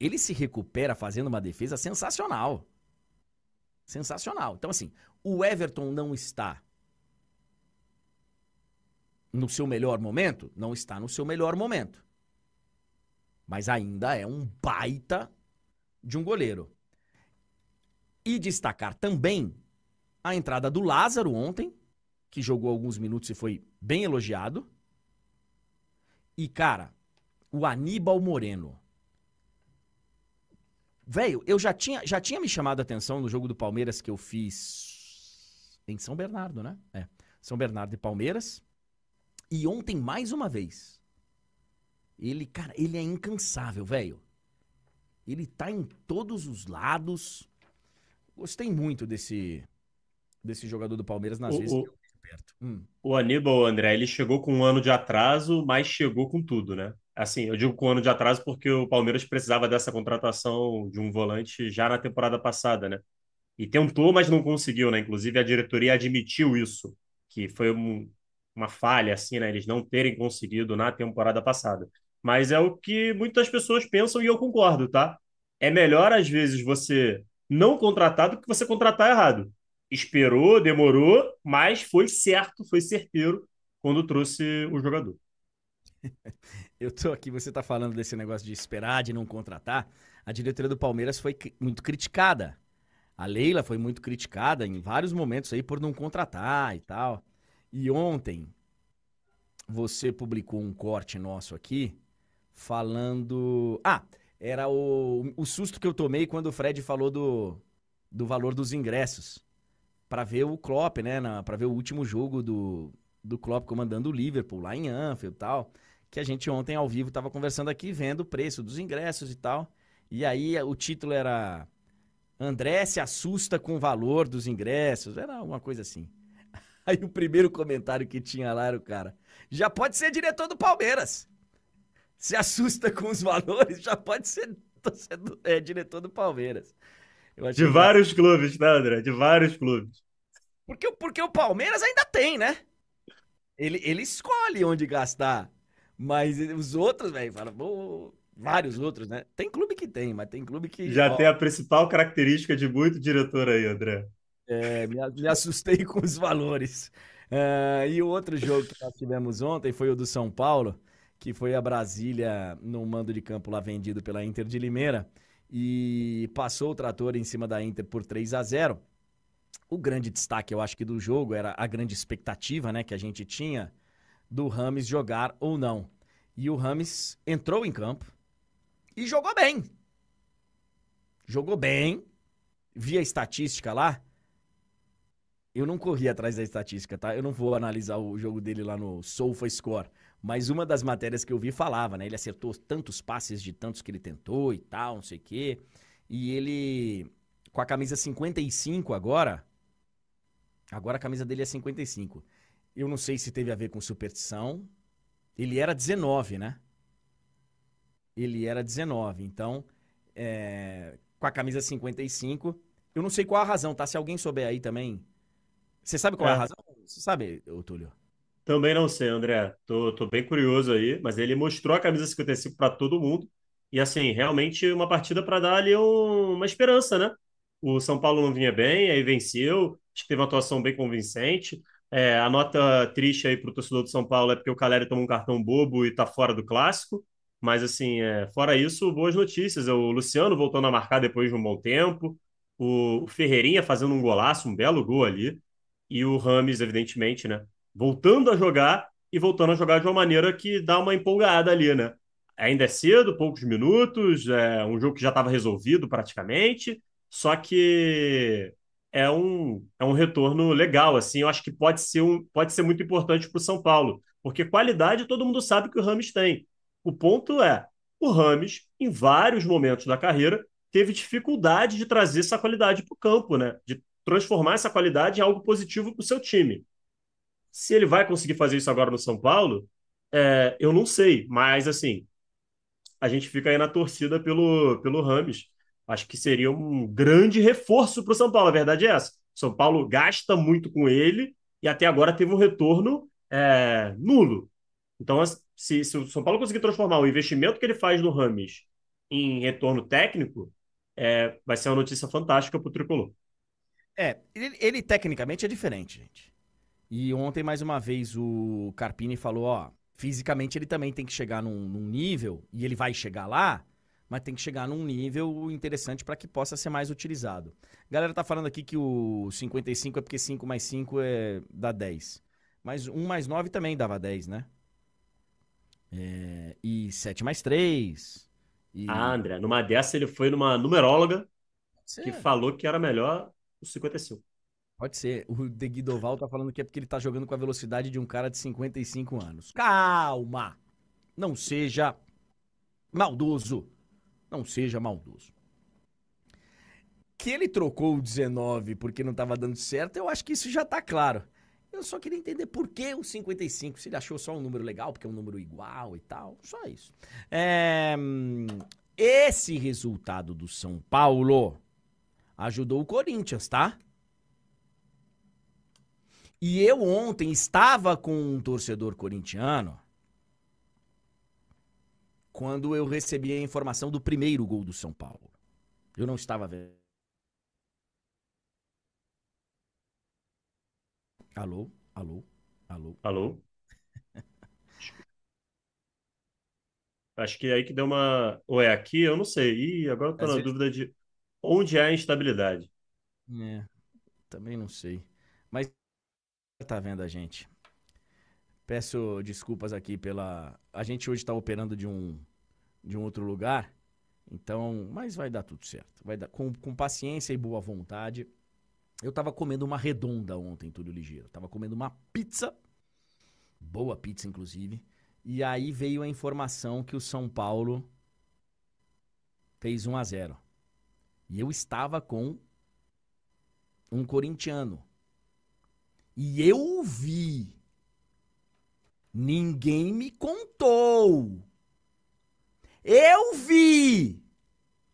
ele se recupera fazendo uma defesa sensacional. Sensacional. Então, assim, o Everton não está no seu melhor momento? Não está no seu melhor momento. Mas ainda é um baita de um goleiro. E destacar também a entrada do Lázaro ontem, que jogou alguns minutos e foi bem elogiado. E, cara, o Aníbal Moreno. Velho, eu já tinha, já tinha me chamado a atenção no jogo do Palmeiras que eu fiz em São Bernardo, né? É. São Bernardo e Palmeiras. E ontem, mais uma vez, ele, cara, ele é incansável, velho. Ele tá em todos os lados. Gostei muito desse, desse jogador do Palmeiras nas o, vezes o, que eu perto. Hum. O Aníbal, André, ele chegou com um ano de atraso, mas chegou com tudo, né? Assim, eu digo com um ano de atraso porque o Palmeiras precisava dessa contratação de um volante já na temporada passada, né? E tentou, mas não conseguiu, né? Inclusive a diretoria admitiu isso, que foi um, uma falha, assim, né? Eles não terem conseguido na temporada passada. Mas é o que muitas pessoas pensam e eu concordo, tá? É melhor, às vezes, você não contratar do que você contratar errado. Esperou, demorou, mas foi certo, foi certeiro quando trouxe o jogador. Eu tô aqui, você tá falando desse negócio de esperar, de não contratar. A diretoria do Palmeiras foi muito criticada. A Leila foi muito criticada em vários momentos aí por não contratar e tal. E ontem você publicou um corte nosso aqui falando. Ah, era o, o susto que eu tomei quando o Fred falou do, do valor dos ingressos. para ver o Klopp, né? para ver o último jogo do, do Klopp comandando o Liverpool lá em Anfield e tal que a gente ontem ao vivo estava conversando aqui, vendo o preço dos ingressos e tal. E aí o título era André se assusta com o valor dos ingressos, era uma coisa assim. Aí o primeiro comentário que tinha lá era o cara, já pode ser diretor do Palmeiras. Se assusta com os valores, já pode ser é, diretor do Palmeiras. De vários clubes, né, André? De vários clubes. Porque, porque o Palmeiras ainda tem, né? Ele, ele escolhe onde gastar. Mas os outros, velho, falam, vários outros, né? Tem clube que tem, mas tem clube que. Já ó, tem a principal característica de muito diretor aí, André. É, me, me assustei com os valores. Uh, e o outro jogo que nós tivemos ontem foi o do São Paulo, que foi a Brasília no mando de campo lá vendido pela Inter de Limeira. E passou o trator em cima da Inter por 3 a 0 O grande destaque, eu acho que do jogo era a grande expectativa né, que a gente tinha do Rames jogar ou não. E o Rames entrou em campo e jogou bem. Jogou bem. Vi a estatística lá. Eu não corri atrás da estatística, tá? Eu não vou analisar o jogo dele lá no SofaScore. Mas uma das matérias que eu vi falava, né? Ele acertou tantos passes de tantos que ele tentou e tal, não sei o quê. E ele, com a camisa 55 agora. Agora a camisa dele é 55. Eu não sei se teve a ver com superstição. Ele era 19, né? Ele era 19. Então, é, com a camisa 55. Eu não sei qual a razão, tá? Se alguém souber aí também. Você sabe qual é, é a razão? Você sabe, Túlio? Também não sei, André. Tô, tô bem curioso aí, mas ele mostrou a camisa 55 para todo mundo. E assim, realmente uma partida para dar ali um, uma esperança, né? O São Paulo não vinha bem, aí venceu, acho que teve uma atuação bem convincente. É, a nota triste aí para o torcedor do São Paulo é porque o Caleri tomou um cartão bobo e está fora do clássico. Mas, assim, é, fora isso, boas notícias. O Luciano voltando a marcar depois de um bom tempo. O Ferreirinha fazendo um golaço, um belo gol ali. E o Rames, evidentemente, né? Voltando a jogar e voltando a jogar de uma maneira que dá uma empolgada ali, né? Ainda é cedo, poucos minutos, é um jogo que já estava resolvido praticamente. Só que é um, é um retorno legal, assim, eu acho que pode ser, um, pode ser muito importante para o São Paulo, porque qualidade todo mundo sabe que o Rames tem. O ponto é, o Rames, em vários momentos da carreira, teve dificuldade de trazer essa qualidade para o campo, né? De transformar essa qualidade em algo positivo para o seu time. Se ele vai conseguir fazer isso agora no São Paulo, é, eu não sei, mas assim, a gente fica aí na torcida pelo, pelo Rames Acho que seria um grande reforço para o São Paulo. A verdade é essa. São Paulo gasta muito com ele e até agora teve um retorno é, nulo. Então, se, se, o São Paulo conseguir transformar o investimento que ele faz no Rames em retorno técnico, é, vai ser uma notícia fantástica para o tricolor. É, ele, ele, tecnicamente é diferente, gente. E ontem, mais uma vez, o Carpini falou: ó, fisicamente ele também tem que chegar num, num nível, e ele vai chegar lá, mas tem que chegar num nível interessante para que possa ser mais utilizado. A galera tá falando aqui que o 55 é porque 5 mais 5 é, dá 10. Mas 1 mais 9 também dava 10, né? É, e 7 mais 3. E... Ah, André, numa dessa ele foi numa numeróloga que falou que era melhor o 55. Pode ser. O De Guidoval tá falando que é porque ele tá jogando com a velocidade de um cara de 55 anos. Calma! Não seja maldoso. Não seja maldoso. Que ele trocou o 19 porque não estava dando certo, eu acho que isso já está claro. Eu só queria entender por que o 55, se ele achou só um número legal, porque é um número igual e tal. Só isso. É, esse resultado do São Paulo ajudou o Corinthians, tá? E eu ontem estava com um torcedor corintiano quando eu recebi a informação do primeiro gol do São Paulo. Eu não estava vendo. Alô? Alô? Alô? Alô? Acho que é aí que deu uma. Ou é aqui? Eu não sei. Ih, agora eu tô Às na vezes- dúvida de onde há instabilidade. É, também não sei. Mas tá vendo a gente. Peço desculpas aqui pela. A gente hoje tá operando de um de um outro lugar. Então, mas vai dar tudo certo. Vai dar com, com paciência e boa vontade. Eu tava comendo uma redonda ontem, tudo ligeiro. Tava comendo uma pizza. Boa pizza, inclusive. E aí veio a informação que o São Paulo fez 1 a 0 E eu estava com um corintiano. E eu vi. Ninguém me contou. Eu vi.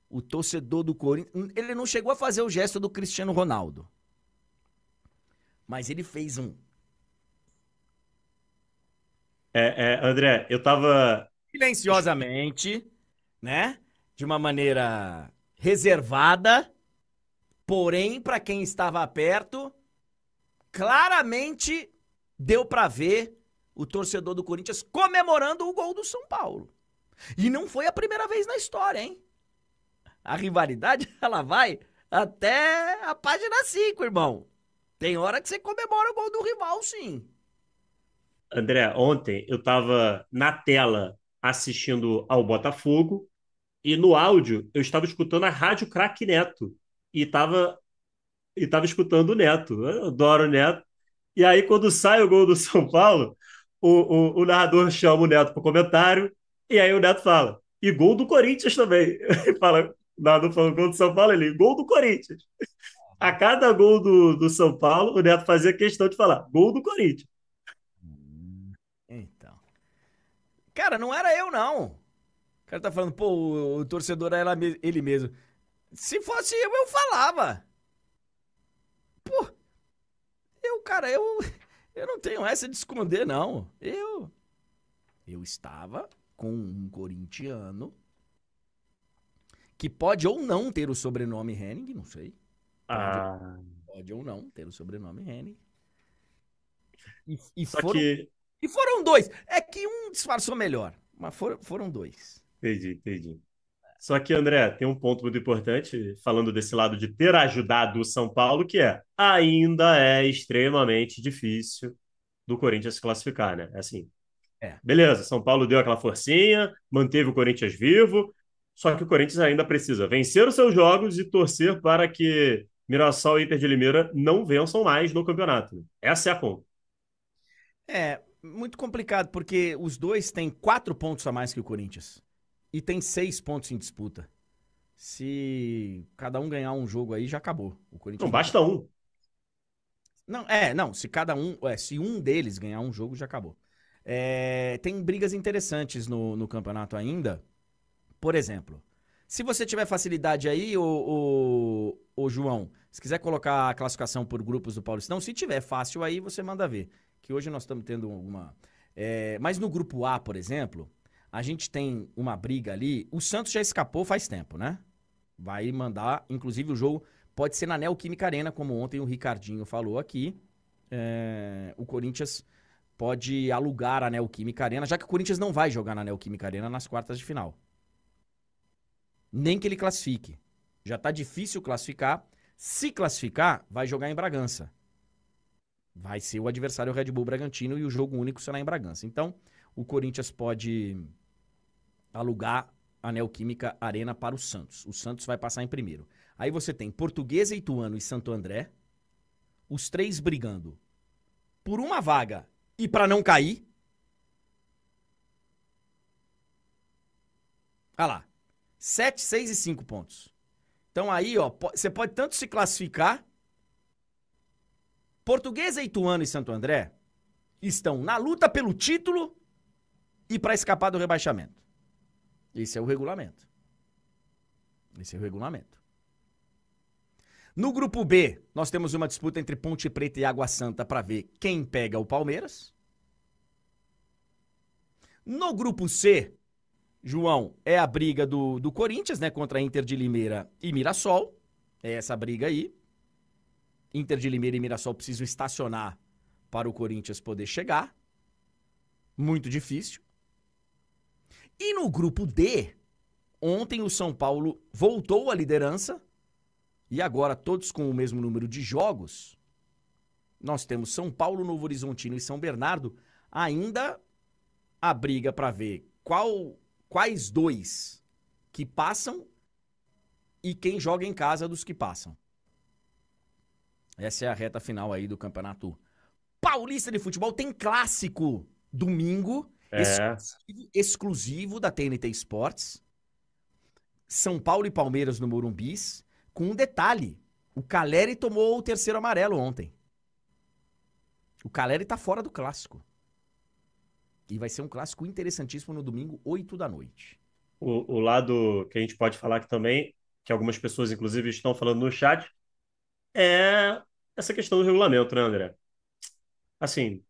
O torcedor do Corinthians. Ele não chegou a fazer o gesto do Cristiano Ronaldo. Mas ele fez um. É, é, André, eu tava. Silenciosamente, né? De uma maneira reservada. Porém, para quem estava perto, claramente deu para ver o torcedor do Corinthians comemorando o gol do São Paulo. E não foi a primeira vez na história, hein? A rivalidade, ela vai até a página 5, irmão. Tem hora que você comemora o gol do rival, sim. André, ontem eu estava na tela assistindo ao Botafogo e no áudio eu estava escutando a Rádio Craque Neto e estava e tava escutando o Neto. Eu adoro o Neto. E aí, quando sai o gol do São Paulo, o, o, o narrador chama o Neto para comentário e aí o Neto fala: e gol do Corinthians também. Fala, o narrador falou gol do São Paulo, ele, gol do Corinthians. A cada gol do, do São Paulo, o Neto fazia questão de falar: gol do Corinthians. Então. Cara, não era eu, não. O cara tá falando, pô, o, o torcedor era ele mesmo. Se fosse eu, eu falava. Pô, eu, cara, eu, eu não tenho essa de esconder, não. Eu, eu estava com um corintiano que pode ou não ter o sobrenome Henning, não sei. Ah, Pode ou não ter o sobrenome Henning. E, e foram que. E foram dois. É que um disfarçou melhor, mas foram, foram dois. Entendi, entendi. Só que, André, tem um ponto muito importante, falando desse lado de ter ajudado o São Paulo, que é ainda é extremamente difícil do Corinthians se classificar, né? Assim, É. beleza, São Paulo deu aquela forcinha, manteve o Corinthians vivo, só que o Corinthians ainda precisa vencer os seus jogos e torcer para que Mirassol e Inter de Limeira não vençam mais no campeonato. Essa é a conta. É, muito complicado, porque os dois têm quatro pontos a mais que o Corinthians. E tem seis pontos em disputa. Se cada um ganhar um jogo aí, já acabou. O Corinthians Não basta um. Não, é, não. Se cada um. É, se um deles ganhar um jogo, já acabou. É, tem brigas interessantes no, no campeonato ainda. Por exemplo, se você tiver facilidade aí, o, o, João, se quiser colocar a classificação por grupos do Paulistão, se tiver fácil aí, você manda ver. Que hoje nós estamos tendo alguma. é, mas no grupo A, por exemplo, a gente tem uma briga ali. O Santos já escapou faz tempo, né? Vai mandar, inclusive, o jogo pode ser na Neoquímica Arena, como ontem o Ricardinho falou aqui. É, o Corinthians pode alugar a Neoquímica Arena, já que o Corinthians não vai jogar na Neoquímica Arena nas quartas de final. Nem que ele classifique. Já tá difícil classificar. Se classificar, vai jogar em Bragança. Vai ser o adversário Red Bull Bragantino e o jogo único será em Bragança. Então, o Corinthians pode alugar a Neoquímica Arena para o Santos. O Santos vai passar em primeiro. Aí você tem Portuguesa, Ituano e Santo André. Os três brigando por uma vaga e para não cair. Olha lá. 7, 6 e 5 pontos. Então aí, ó, você pode tanto se classificar Portuguesa, Ituano e Santo André estão na luta pelo título e para escapar do rebaixamento. Esse é o regulamento. Esse é o regulamento. No grupo B, nós temos uma disputa entre Ponte Preta e Água Santa para ver quem pega o Palmeiras. No grupo C, João, é a briga do, do Corinthians, né? Contra Inter de Limeira e Mirassol. É essa briga aí. Inter de Limeira e Mirassol precisam estacionar para o Corinthians poder chegar. Muito difícil. E no grupo D, ontem o São Paulo voltou à liderança. E agora, todos com o mesmo número de jogos, nós temos São Paulo, Novo Horizontino e São Bernardo. Ainda a briga para ver qual quais dois que passam e quem joga em casa dos que passam. Essa é a reta final aí do Campeonato Paulista de Futebol. Tem clássico domingo, É. exclusivo, exclusivo da TNT Sports. São Paulo e Palmeiras no Morumbis, com um detalhe. O Caleri tomou o terceiro amarelo ontem. O Caleri tá fora do clássico. E vai ser um clássico interessantíssimo no domingo, 8 da noite. O, o lado que a gente pode falar aqui também, que algumas pessoas, inclusive, estão falando no chat, é essa questão do regulamento, né, André? Assim,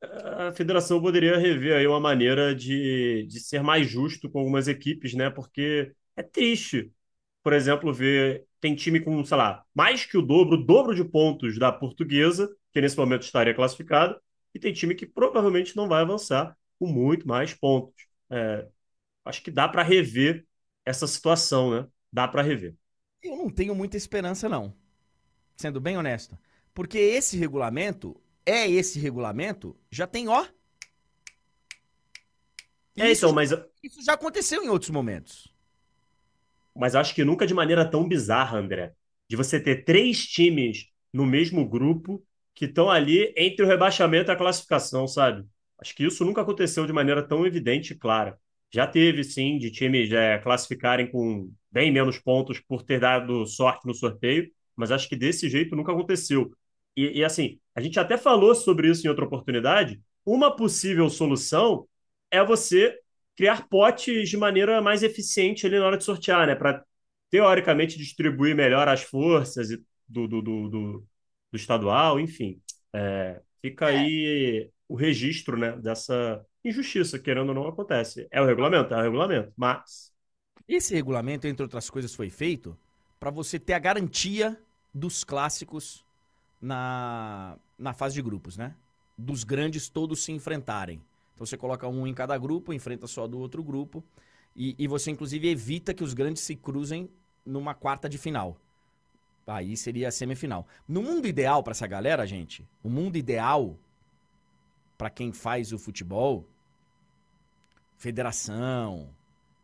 a federação poderia rever aí uma maneira de, de ser mais justo com algumas equipes, né? Porque é triste, por exemplo, ver tem time com, sei lá, mais que o dobro, o dobro de pontos da Portuguesa, que nesse momento estaria classificado, e tem time que provavelmente não vai avançar com muito mais pontos. É, acho que dá para rever essa situação, né? Dá para rever. Eu não tenho muita esperança, não. Sendo bem honesto. Porque esse regulamento, é esse regulamento, já tem, ó. É, Isso, então, mas, isso já aconteceu em outros momentos. Mas acho que nunca de maneira tão bizarra, André. De você ter três times no mesmo grupo que estão ali entre o rebaixamento e a classificação, sabe? Acho que isso nunca aconteceu de maneira tão evidente e clara. Já teve, sim, de times é, classificarem com bem menos pontos por ter dado sorte no sorteio, mas acho que desse jeito nunca aconteceu. E, e, assim, a gente até falou sobre isso em outra oportunidade. Uma possível solução é você criar potes de maneira mais eficiente ali na hora de sortear, né? Para teoricamente distribuir melhor as forças do, do, do, do, do estadual, enfim. É, fica aí o registro, né, dessa injustiça, querendo ou não, acontece. É o regulamento, é o regulamento, mas Esse regulamento, entre outras coisas, foi feito para você ter a garantia dos clássicos na, na fase de grupos, né? Dos grandes todos se enfrentarem. Você coloca um em cada grupo, enfrenta só do outro grupo. E, e você, inclusive, evita que os grandes se cruzem numa quarta de final. Aí seria a semifinal. No mundo ideal para essa galera, gente, o mundo ideal para quem faz o futebol, federação,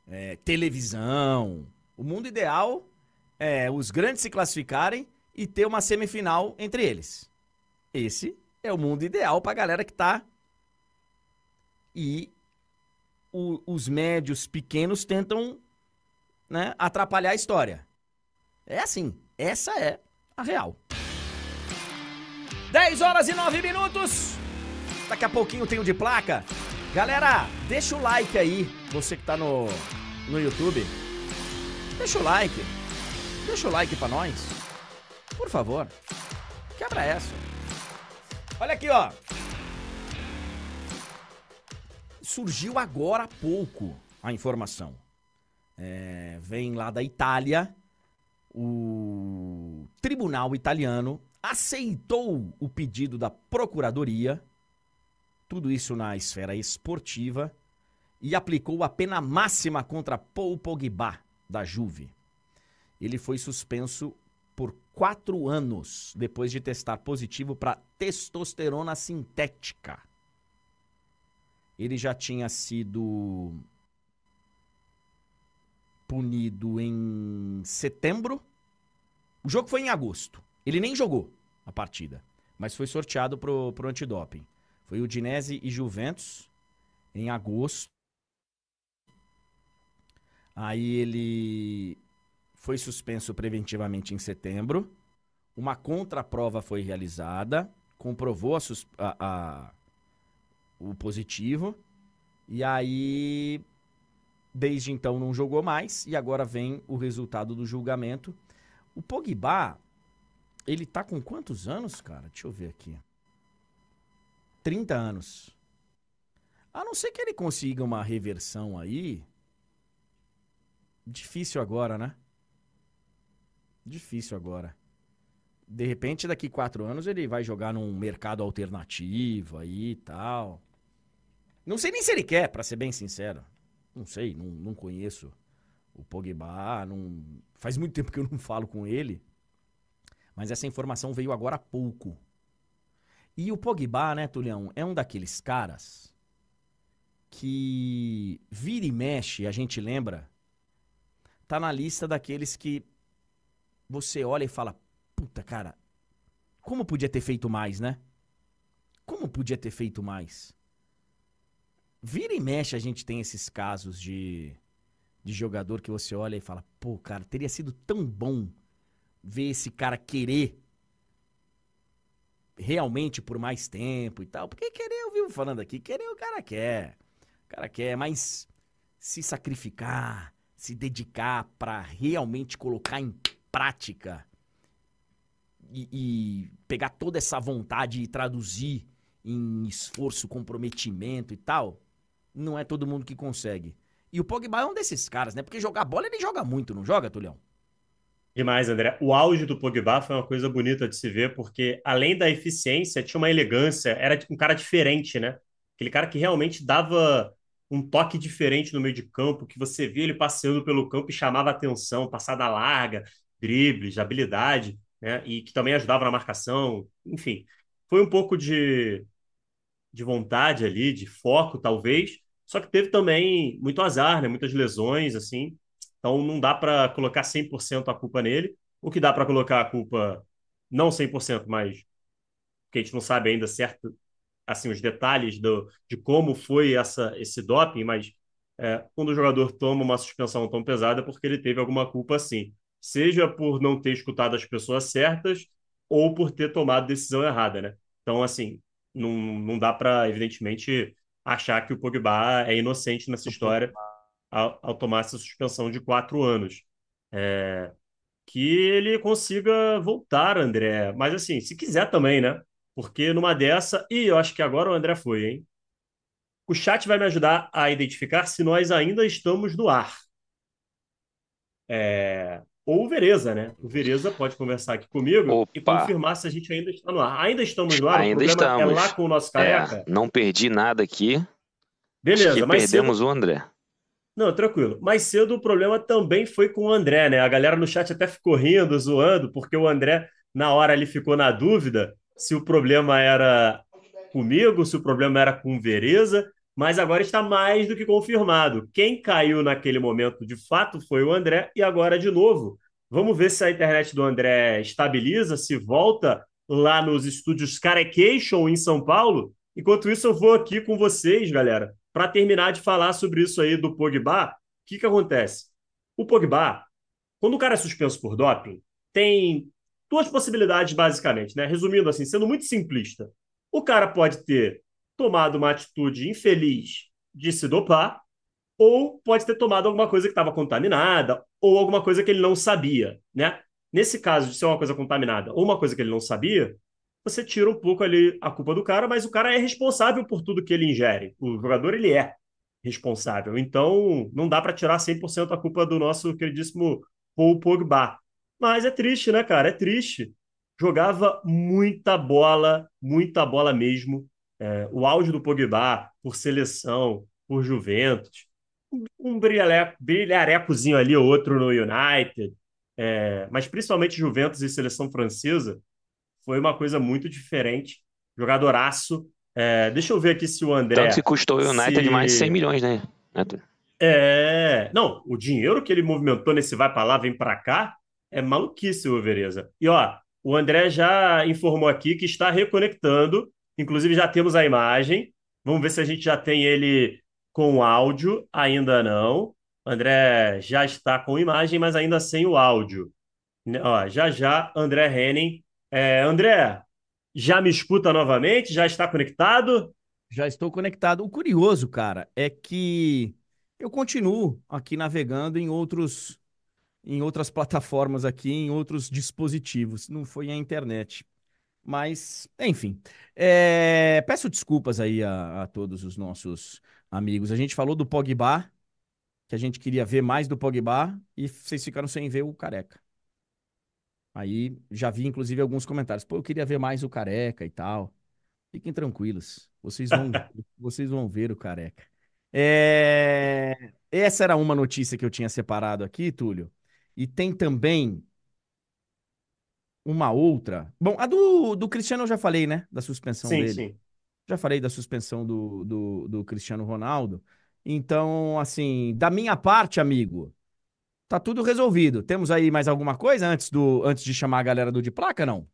é, televisão, o mundo ideal é os grandes se classificarem e ter uma semifinal entre eles. Esse é o mundo ideal pra galera que tá. E o- os médios pequenos tentam né, atrapalhar a história. É assim. Essa é a real. 10 horas e 9 minutos. Daqui a pouquinho tem o de placa. Galera, deixa o like aí. Você que tá no, no YouTube. Deixa o like. Deixa o like pra nós. Por favor. Quebra essa. Olha aqui, ó. Surgiu agora há pouco a informação. É, vem lá da Itália. O tribunal italiano aceitou o pedido da procuradoria. Tudo isso na esfera esportiva. E aplicou a pena máxima contra Paul Pogba, da Juve. Ele foi suspenso por quatro anos depois de testar positivo para testosterona sintética. Ele já tinha sido punido em setembro. O jogo foi em agosto. Ele nem jogou a partida, mas foi sorteado pro, pro antidoping. Foi Udinese e Juventus em agosto. Aí ele foi suspenso preventivamente em setembro. uma contraprova foi realizada, comprovou a, a, a, o positivo, e aí, desde então, não jogou mais, e agora vem o resultado do julgamento. O Pogba, ele tá com quantos anos, cara? Deixa eu ver aqui. 30 anos. A não ser que ele consiga uma reversão aí. Difícil agora, né? Difícil agora. De repente, daqui quatro anos, ele vai jogar num mercado alternativo aí e tal. Não sei nem se ele quer, para ser bem sincero. Não sei, não, não conheço o Pogba. Não... Faz muito tempo que eu não falo com ele. Mas essa informação veio agora há pouco. E o Pogba, né, Tulião, é um daqueles caras que vira e mexe, a gente lembra, tá na lista daqueles que você olha e fala: puta, cara, como podia ter feito mais, né? Como podia ter feito mais? Vira e mexe, a gente tem esses casos de, de jogador que você olha e fala: pô, cara, teria sido tão bom ver esse cara querer realmente por mais tempo e tal. Porque querer, eu vivo falando aqui, querer o cara quer. O cara quer, mas se sacrificar, se dedicar para realmente colocar em prática e, e, pegar toda essa vontade e traduzir em esforço, comprometimento e tal, não é todo mundo que consegue. E o Pogba é um desses caras, né? Porque jogar bola ele joga muito, não joga, Tulhão? Demais, André. O auge do Pogba foi uma coisa bonita de se ver, porque além da eficiência, tinha uma elegância, era um cara diferente, né? Aquele cara que realmente dava um toque diferente no meio de campo, que você via ele passeando pelo campo e chamava atenção, passada larga, dribles, habilidade, né? E que também ajudava na marcação. Enfim, foi um pouco de, de vontade ali, de foco, talvez. Só que teve também muito azar, né? Muitas lesões, assim. Então não dá para colocar 100% a culpa nele. O que dá para colocar a culpa, não 100%, mas que a gente não sabe ainda certo assim os detalhes do, de como foi essa, esse doping, mas é, quando o jogador toma uma suspensão tão pesada é porque ele teve alguma culpa sim, seja por não ter escutado as pessoas certas ou por ter tomado decisão errada, né? Então, assim, não, não dá para, evidentemente, achar que o Pogba é inocente nessa história ao, ao tomar essa suspensão de quatro anos. É, que ele consiga voltar, André. Mas, assim, se quiser também, né? Porque numa dessa, e eu acho que agora o André foi, hein? O chat vai me ajudar a identificar se nós ainda estamos no ar. É... Ou o Vereza, né? O Vereza pode conversar aqui comigo Opa. e confirmar se a gente ainda está no ar. Ainda estamos no ar? Ainda o estamos. é lá com o nosso careca? É, não perdi nada aqui. Beleza, mas perdemos cedo... o André. Não, tranquilo. Mais cedo o problema também foi com o André, né? A galera no chat até ficou rindo, zoando, porque o André, na hora, ele ficou na dúvida se o problema era comigo, se o problema era com Vereza, mas agora está mais do que confirmado. Quem caiu naquele momento de fato foi o André, e agora de novo. Vamos ver se a internet do André estabiliza, se volta lá nos estúdios Carecation em São Paulo. Enquanto isso, eu vou aqui com vocês, galera, para terminar de falar sobre isso aí do Pogba. O que, que acontece? O Pogba, quando o cara é suspenso por doping, tem duas possibilidades, basicamente, né? Resumindo assim, sendo muito simplista. O cara pode ter tomado uma atitude infeliz de se dopar, ou pode ter tomado alguma coisa que estava contaminada, ou alguma coisa que ele não sabia, né? Nesse caso de ser uma coisa contaminada ou uma coisa que ele não sabia, você tira um pouco ali a culpa do cara, mas o cara é responsável por tudo que ele ingere. O jogador, ele é responsável. Então, não dá para tirar 100% a culpa do nosso queridíssimo Paul Pogba. Mas é triste, né, cara? É triste. Jogava muita bola, muita bola mesmo. É, o auge do Pogba por seleção, por Juventus. Um brilhareco, brilharecozinho ali, outro no United. É, mas principalmente Juventus e seleção francesa foi uma coisa muito diferente. Jogadoraço. É, deixa eu ver aqui se o André. Tanto que custou o United se... mais de 100 milhões, né? É. Não, o dinheiro que ele movimentou nesse vai para lá, vem para cá, é maluquice, o Vereza. E ó, o André já informou aqui que está reconectando, inclusive já temos a imagem. Vamos ver se a gente já tem ele com áudio. Ainda não. André já está com imagem, mas ainda sem o áudio. Ó, já já, André Henning É, André, já me escuta novamente? Já está conectado? Já estou conectado. O curioso, cara, é que eu continuo aqui navegando em outros, em outras plataformas aqui, em outros dispositivos. Não foi a internet. Mas, enfim. É, peço desculpas aí a, a todos os nossos amigos. A gente falou do Pogba, que a gente queria ver mais do Pogba, e vocês ficaram sem ver o Careca. Aí já vi, inclusive, alguns comentários. Pô, eu queria ver mais o Careca e tal. Fiquem tranquilos. Vocês vão, vocês vão ver o Careca. É... Essa era uma notícia que eu tinha separado aqui, Túlio. E tem também uma outra. Bom, a do, do Cristiano eu já falei, né? Da suspensão Sim, dele. sim. Já falei da suspensão do, do, do Cristiano Ronaldo. Então, assim, da minha parte, amigo, tá tudo resolvido. Temos aí mais alguma coisa antes, do, antes de chamar a galera do de placa, não?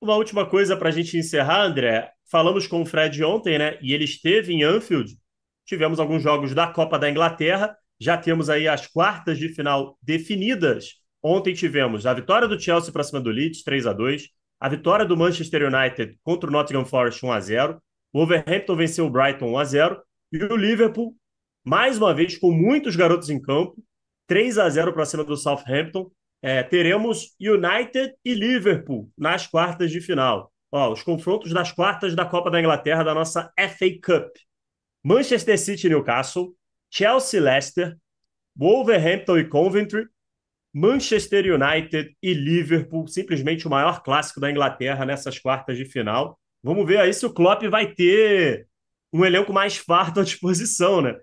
Uma última coisa para a gente encerrar, André. Falamos com o Fred ontem, né? E ele esteve em Anfield. Tivemos alguns jogos da Copa da Inglaterra. Já temos aí as quartas de final definidas. Ontem tivemos a vitória do Chelsea para cima do Leeds, 3 a 2 a vitória do Manchester United contra o Nottingham Forest, 1 a 0 O Wolverhampton venceu o Brighton 1 a 0 E o Liverpool, mais uma vez, com muitos garotos em campo, 3 a 0 para cima do Southampton. É, teremos United e Liverpool nas quartas de final. Ó, os confrontos das quartas da Copa da Inglaterra da nossa FA Cup. Manchester City e Newcastle, Chelsea Leicester, Wolverhampton e Coventry, Manchester United e Liverpool, simplesmente o maior clássico da Inglaterra nessas quartas de final. Vamos ver aí se o Klopp vai ter um elenco mais farto à disposição, né?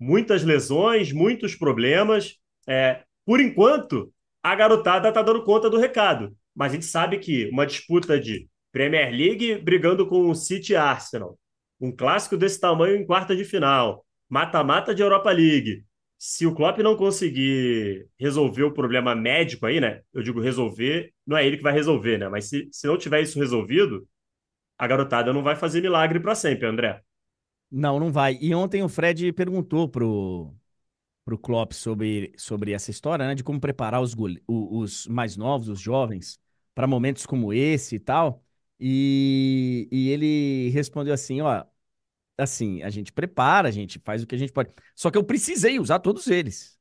Muitas lesões, muitos problemas. É, por enquanto, a garotada está dando conta do recado. Mas a gente sabe que uma disputa de Premier League brigando com o City Arsenal, um clássico desse tamanho em quarta de final, mata-mata de Europa League. Se o Klopp não conseguir resolver o problema médico aí, né? Eu digo resolver, não é ele que vai resolver, né? Mas se, se não tiver isso resolvido, a garotada não vai fazer milagre para sempre, André. Não, não vai. E ontem o Fred perguntou pro, pro Klopp sobre, sobre essa história, né? De como preparar os, os mais novos, os jovens, para momentos como esse e tal. E, e ele respondeu assim: ó, assim, a gente prepara, a gente faz o que a gente pode. Só que eu precisei usar todos eles.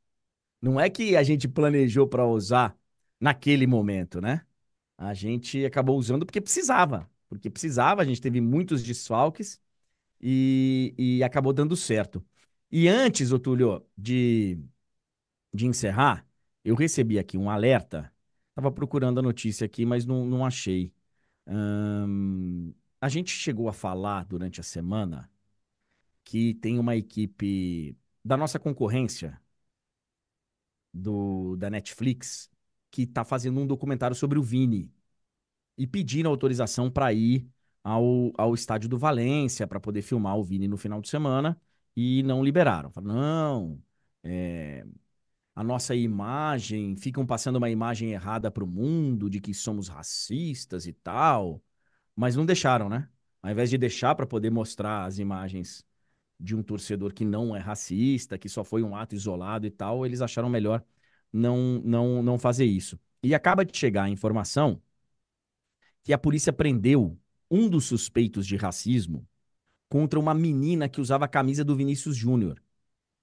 Não é que a gente planejou para usar naquele momento, né? A gente acabou usando porque precisava. Porque precisava, a gente teve muitos desfalques e, e acabou dando certo. E antes, Otúlio, de, de encerrar, eu recebi aqui um alerta. Estava procurando a notícia aqui, mas não, não achei. Hum, a gente chegou a falar durante a semana que tem uma equipe da nossa concorrência do, da Netflix que está fazendo um documentário sobre o Vini e pedindo autorização para ir ao, ao estádio do Valência para poder filmar o Vini no final de semana e não liberaram. Falaram, não, é, a nossa imagem, ficam passando uma imagem errada para o mundo de que somos racistas e tal, mas não deixaram, né? Ao invés de deixar para poder mostrar as imagens de um torcedor que não é racista, que só foi um ato isolado e tal, eles acharam melhor não, não, não fazer isso. E acaba de chegar a informação que a polícia prendeu um dos suspeitos de racismo contra uma menina que usava a camisa do Vinícius Júnior.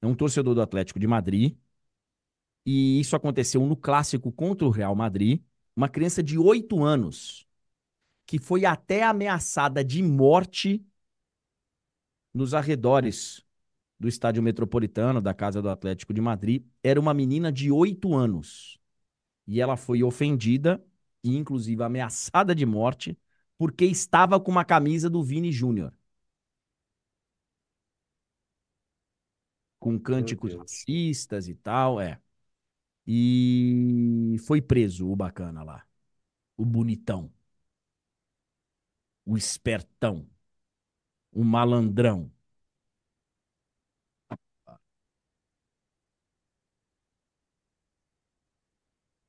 É um torcedor do Atlético de Madrid. E isso aconteceu no clássico contra o Real Madrid. Uma criança de 8 anos que foi até ameaçada de morte nos arredores do estádio metropolitano da Casa do Atlético de Madrid. Era uma menina de 8 anos. E ela foi ofendida e, inclusive, ameaçada de morte porque estava com uma camisa do Vini Júnior. Com cânticos racistas e tal, é. E foi preso o bacana lá. O bonitão. O espertão. O malandrão.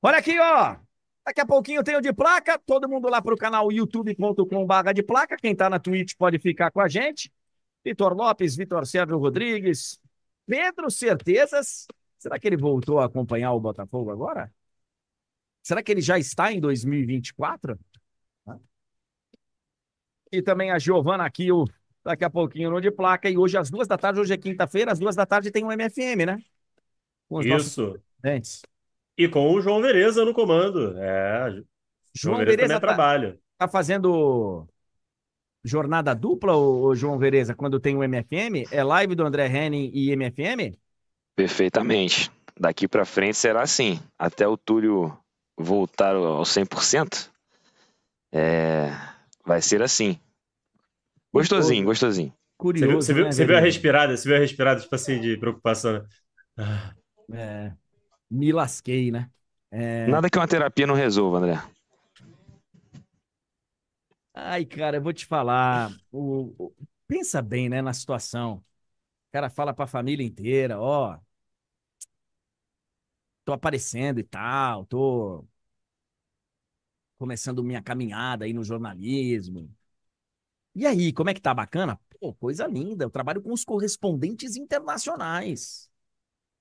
Olha aqui, ó. Daqui a pouquinho tem o de placa. Todo mundo lá para o canal youtube.com.br de placa. Quem está na Twitch pode ficar com a gente. Vitor Lopes, Vitor Sérgio Rodrigues, Pedro Certezas. Será que ele voltou a acompanhar o Botafogo agora? Será que ele já está em 2024? E também a Giovana aqui, o, daqui a pouquinho no de placa. E hoje, às duas da tarde, hoje é quinta-feira, às duas da tarde tem um MFM, né? Com os Isso. Nossos e com o João Vereza no comando. É, João, João Vereza, Vereza tá, trabalho. Tá fazendo jornada dupla, o João Vereza, quando tem o MFM? É live do André Henning e MFM? Perfeitamente. Daqui para frente será assim. Até o Túlio voltar ao 100%, é... vai ser assim. Gostosinho, Pô, gostosinho. Curioso, você viu, né, você viu a respirada, você viu a respirada, tipo assim, de preocupação. É, me lasquei, né? É... Nada que uma terapia não resolva, André. Ai, cara, eu vou te falar. O, o, pensa bem, né, na situação. O cara fala pra família inteira, ó, tô aparecendo e tal, tô começando minha caminhada aí no jornalismo. E aí, como é que tá? Bacana? Pô, coisa linda. Eu trabalho com os correspondentes internacionais.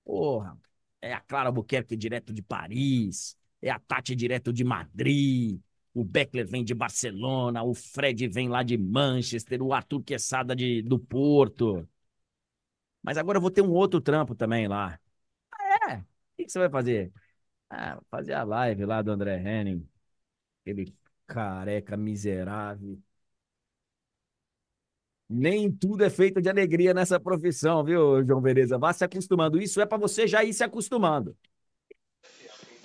Porra, é a Clara Buquerque direto de Paris, é a Tati direto de Madrid, o Beckler vem de Barcelona, o Fred vem lá de Manchester, o Arthur Quesada de, do Porto. Mas agora eu vou ter um outro trampo também lá. Ah, é? O que, que você vai fazer? Ah, fazer a live lá do André Henning. Aquele careca miserável. Nem tudo é feito de alegria nessa profissão, viu, João Vereza? Vá se acostumando. Isso é para você já ir se acostumando.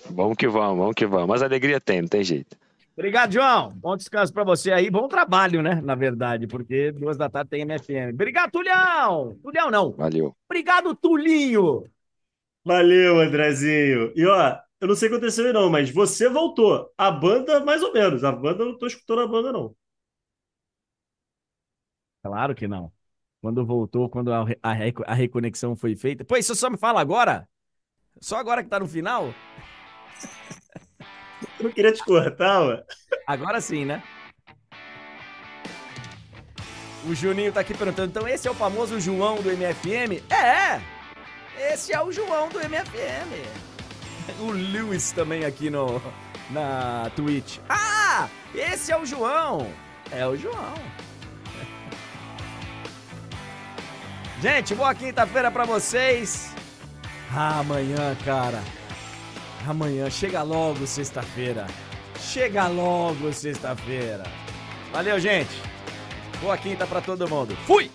Vamos que vamos, vamos que vamos. Mas alegria tem, não tem jeito. Obrigado, João. Bom descanso para você aí. Bom trabalho, né? Na verdade, porque duas da tarde tem MFM. Obrigado, Tulhão. Tulhão não. Valeu. Obrigado, Tulinho. Valeu, Andrezinho. E ó, eu não sei o que aconteceu aí não, mas você voltou. A banda, mais ou menos. A banda, eu não tô escutando a banda, não. Claro que não. Quando voltou, quando a, a, a reconexão foi feita. Pô, isso só me fala agora? Só agora que tá no final? Eu não queria te cortar, ué. Agora sim, né? O Juninho tá aqui perguntando, então esse é o famoso João do MFM? É! Esse é o João do MFM. O Lewis também aqui no, na Twitch. Ah! Esse é o João! É o João. Gente, boa quinta-feira para vocês. Ah, amanhã, cara. Amanhã, chega logo sexta-feira. Chega logo sexta-feira. Valeu, gente. Boa quinta para todo mundo. Fui!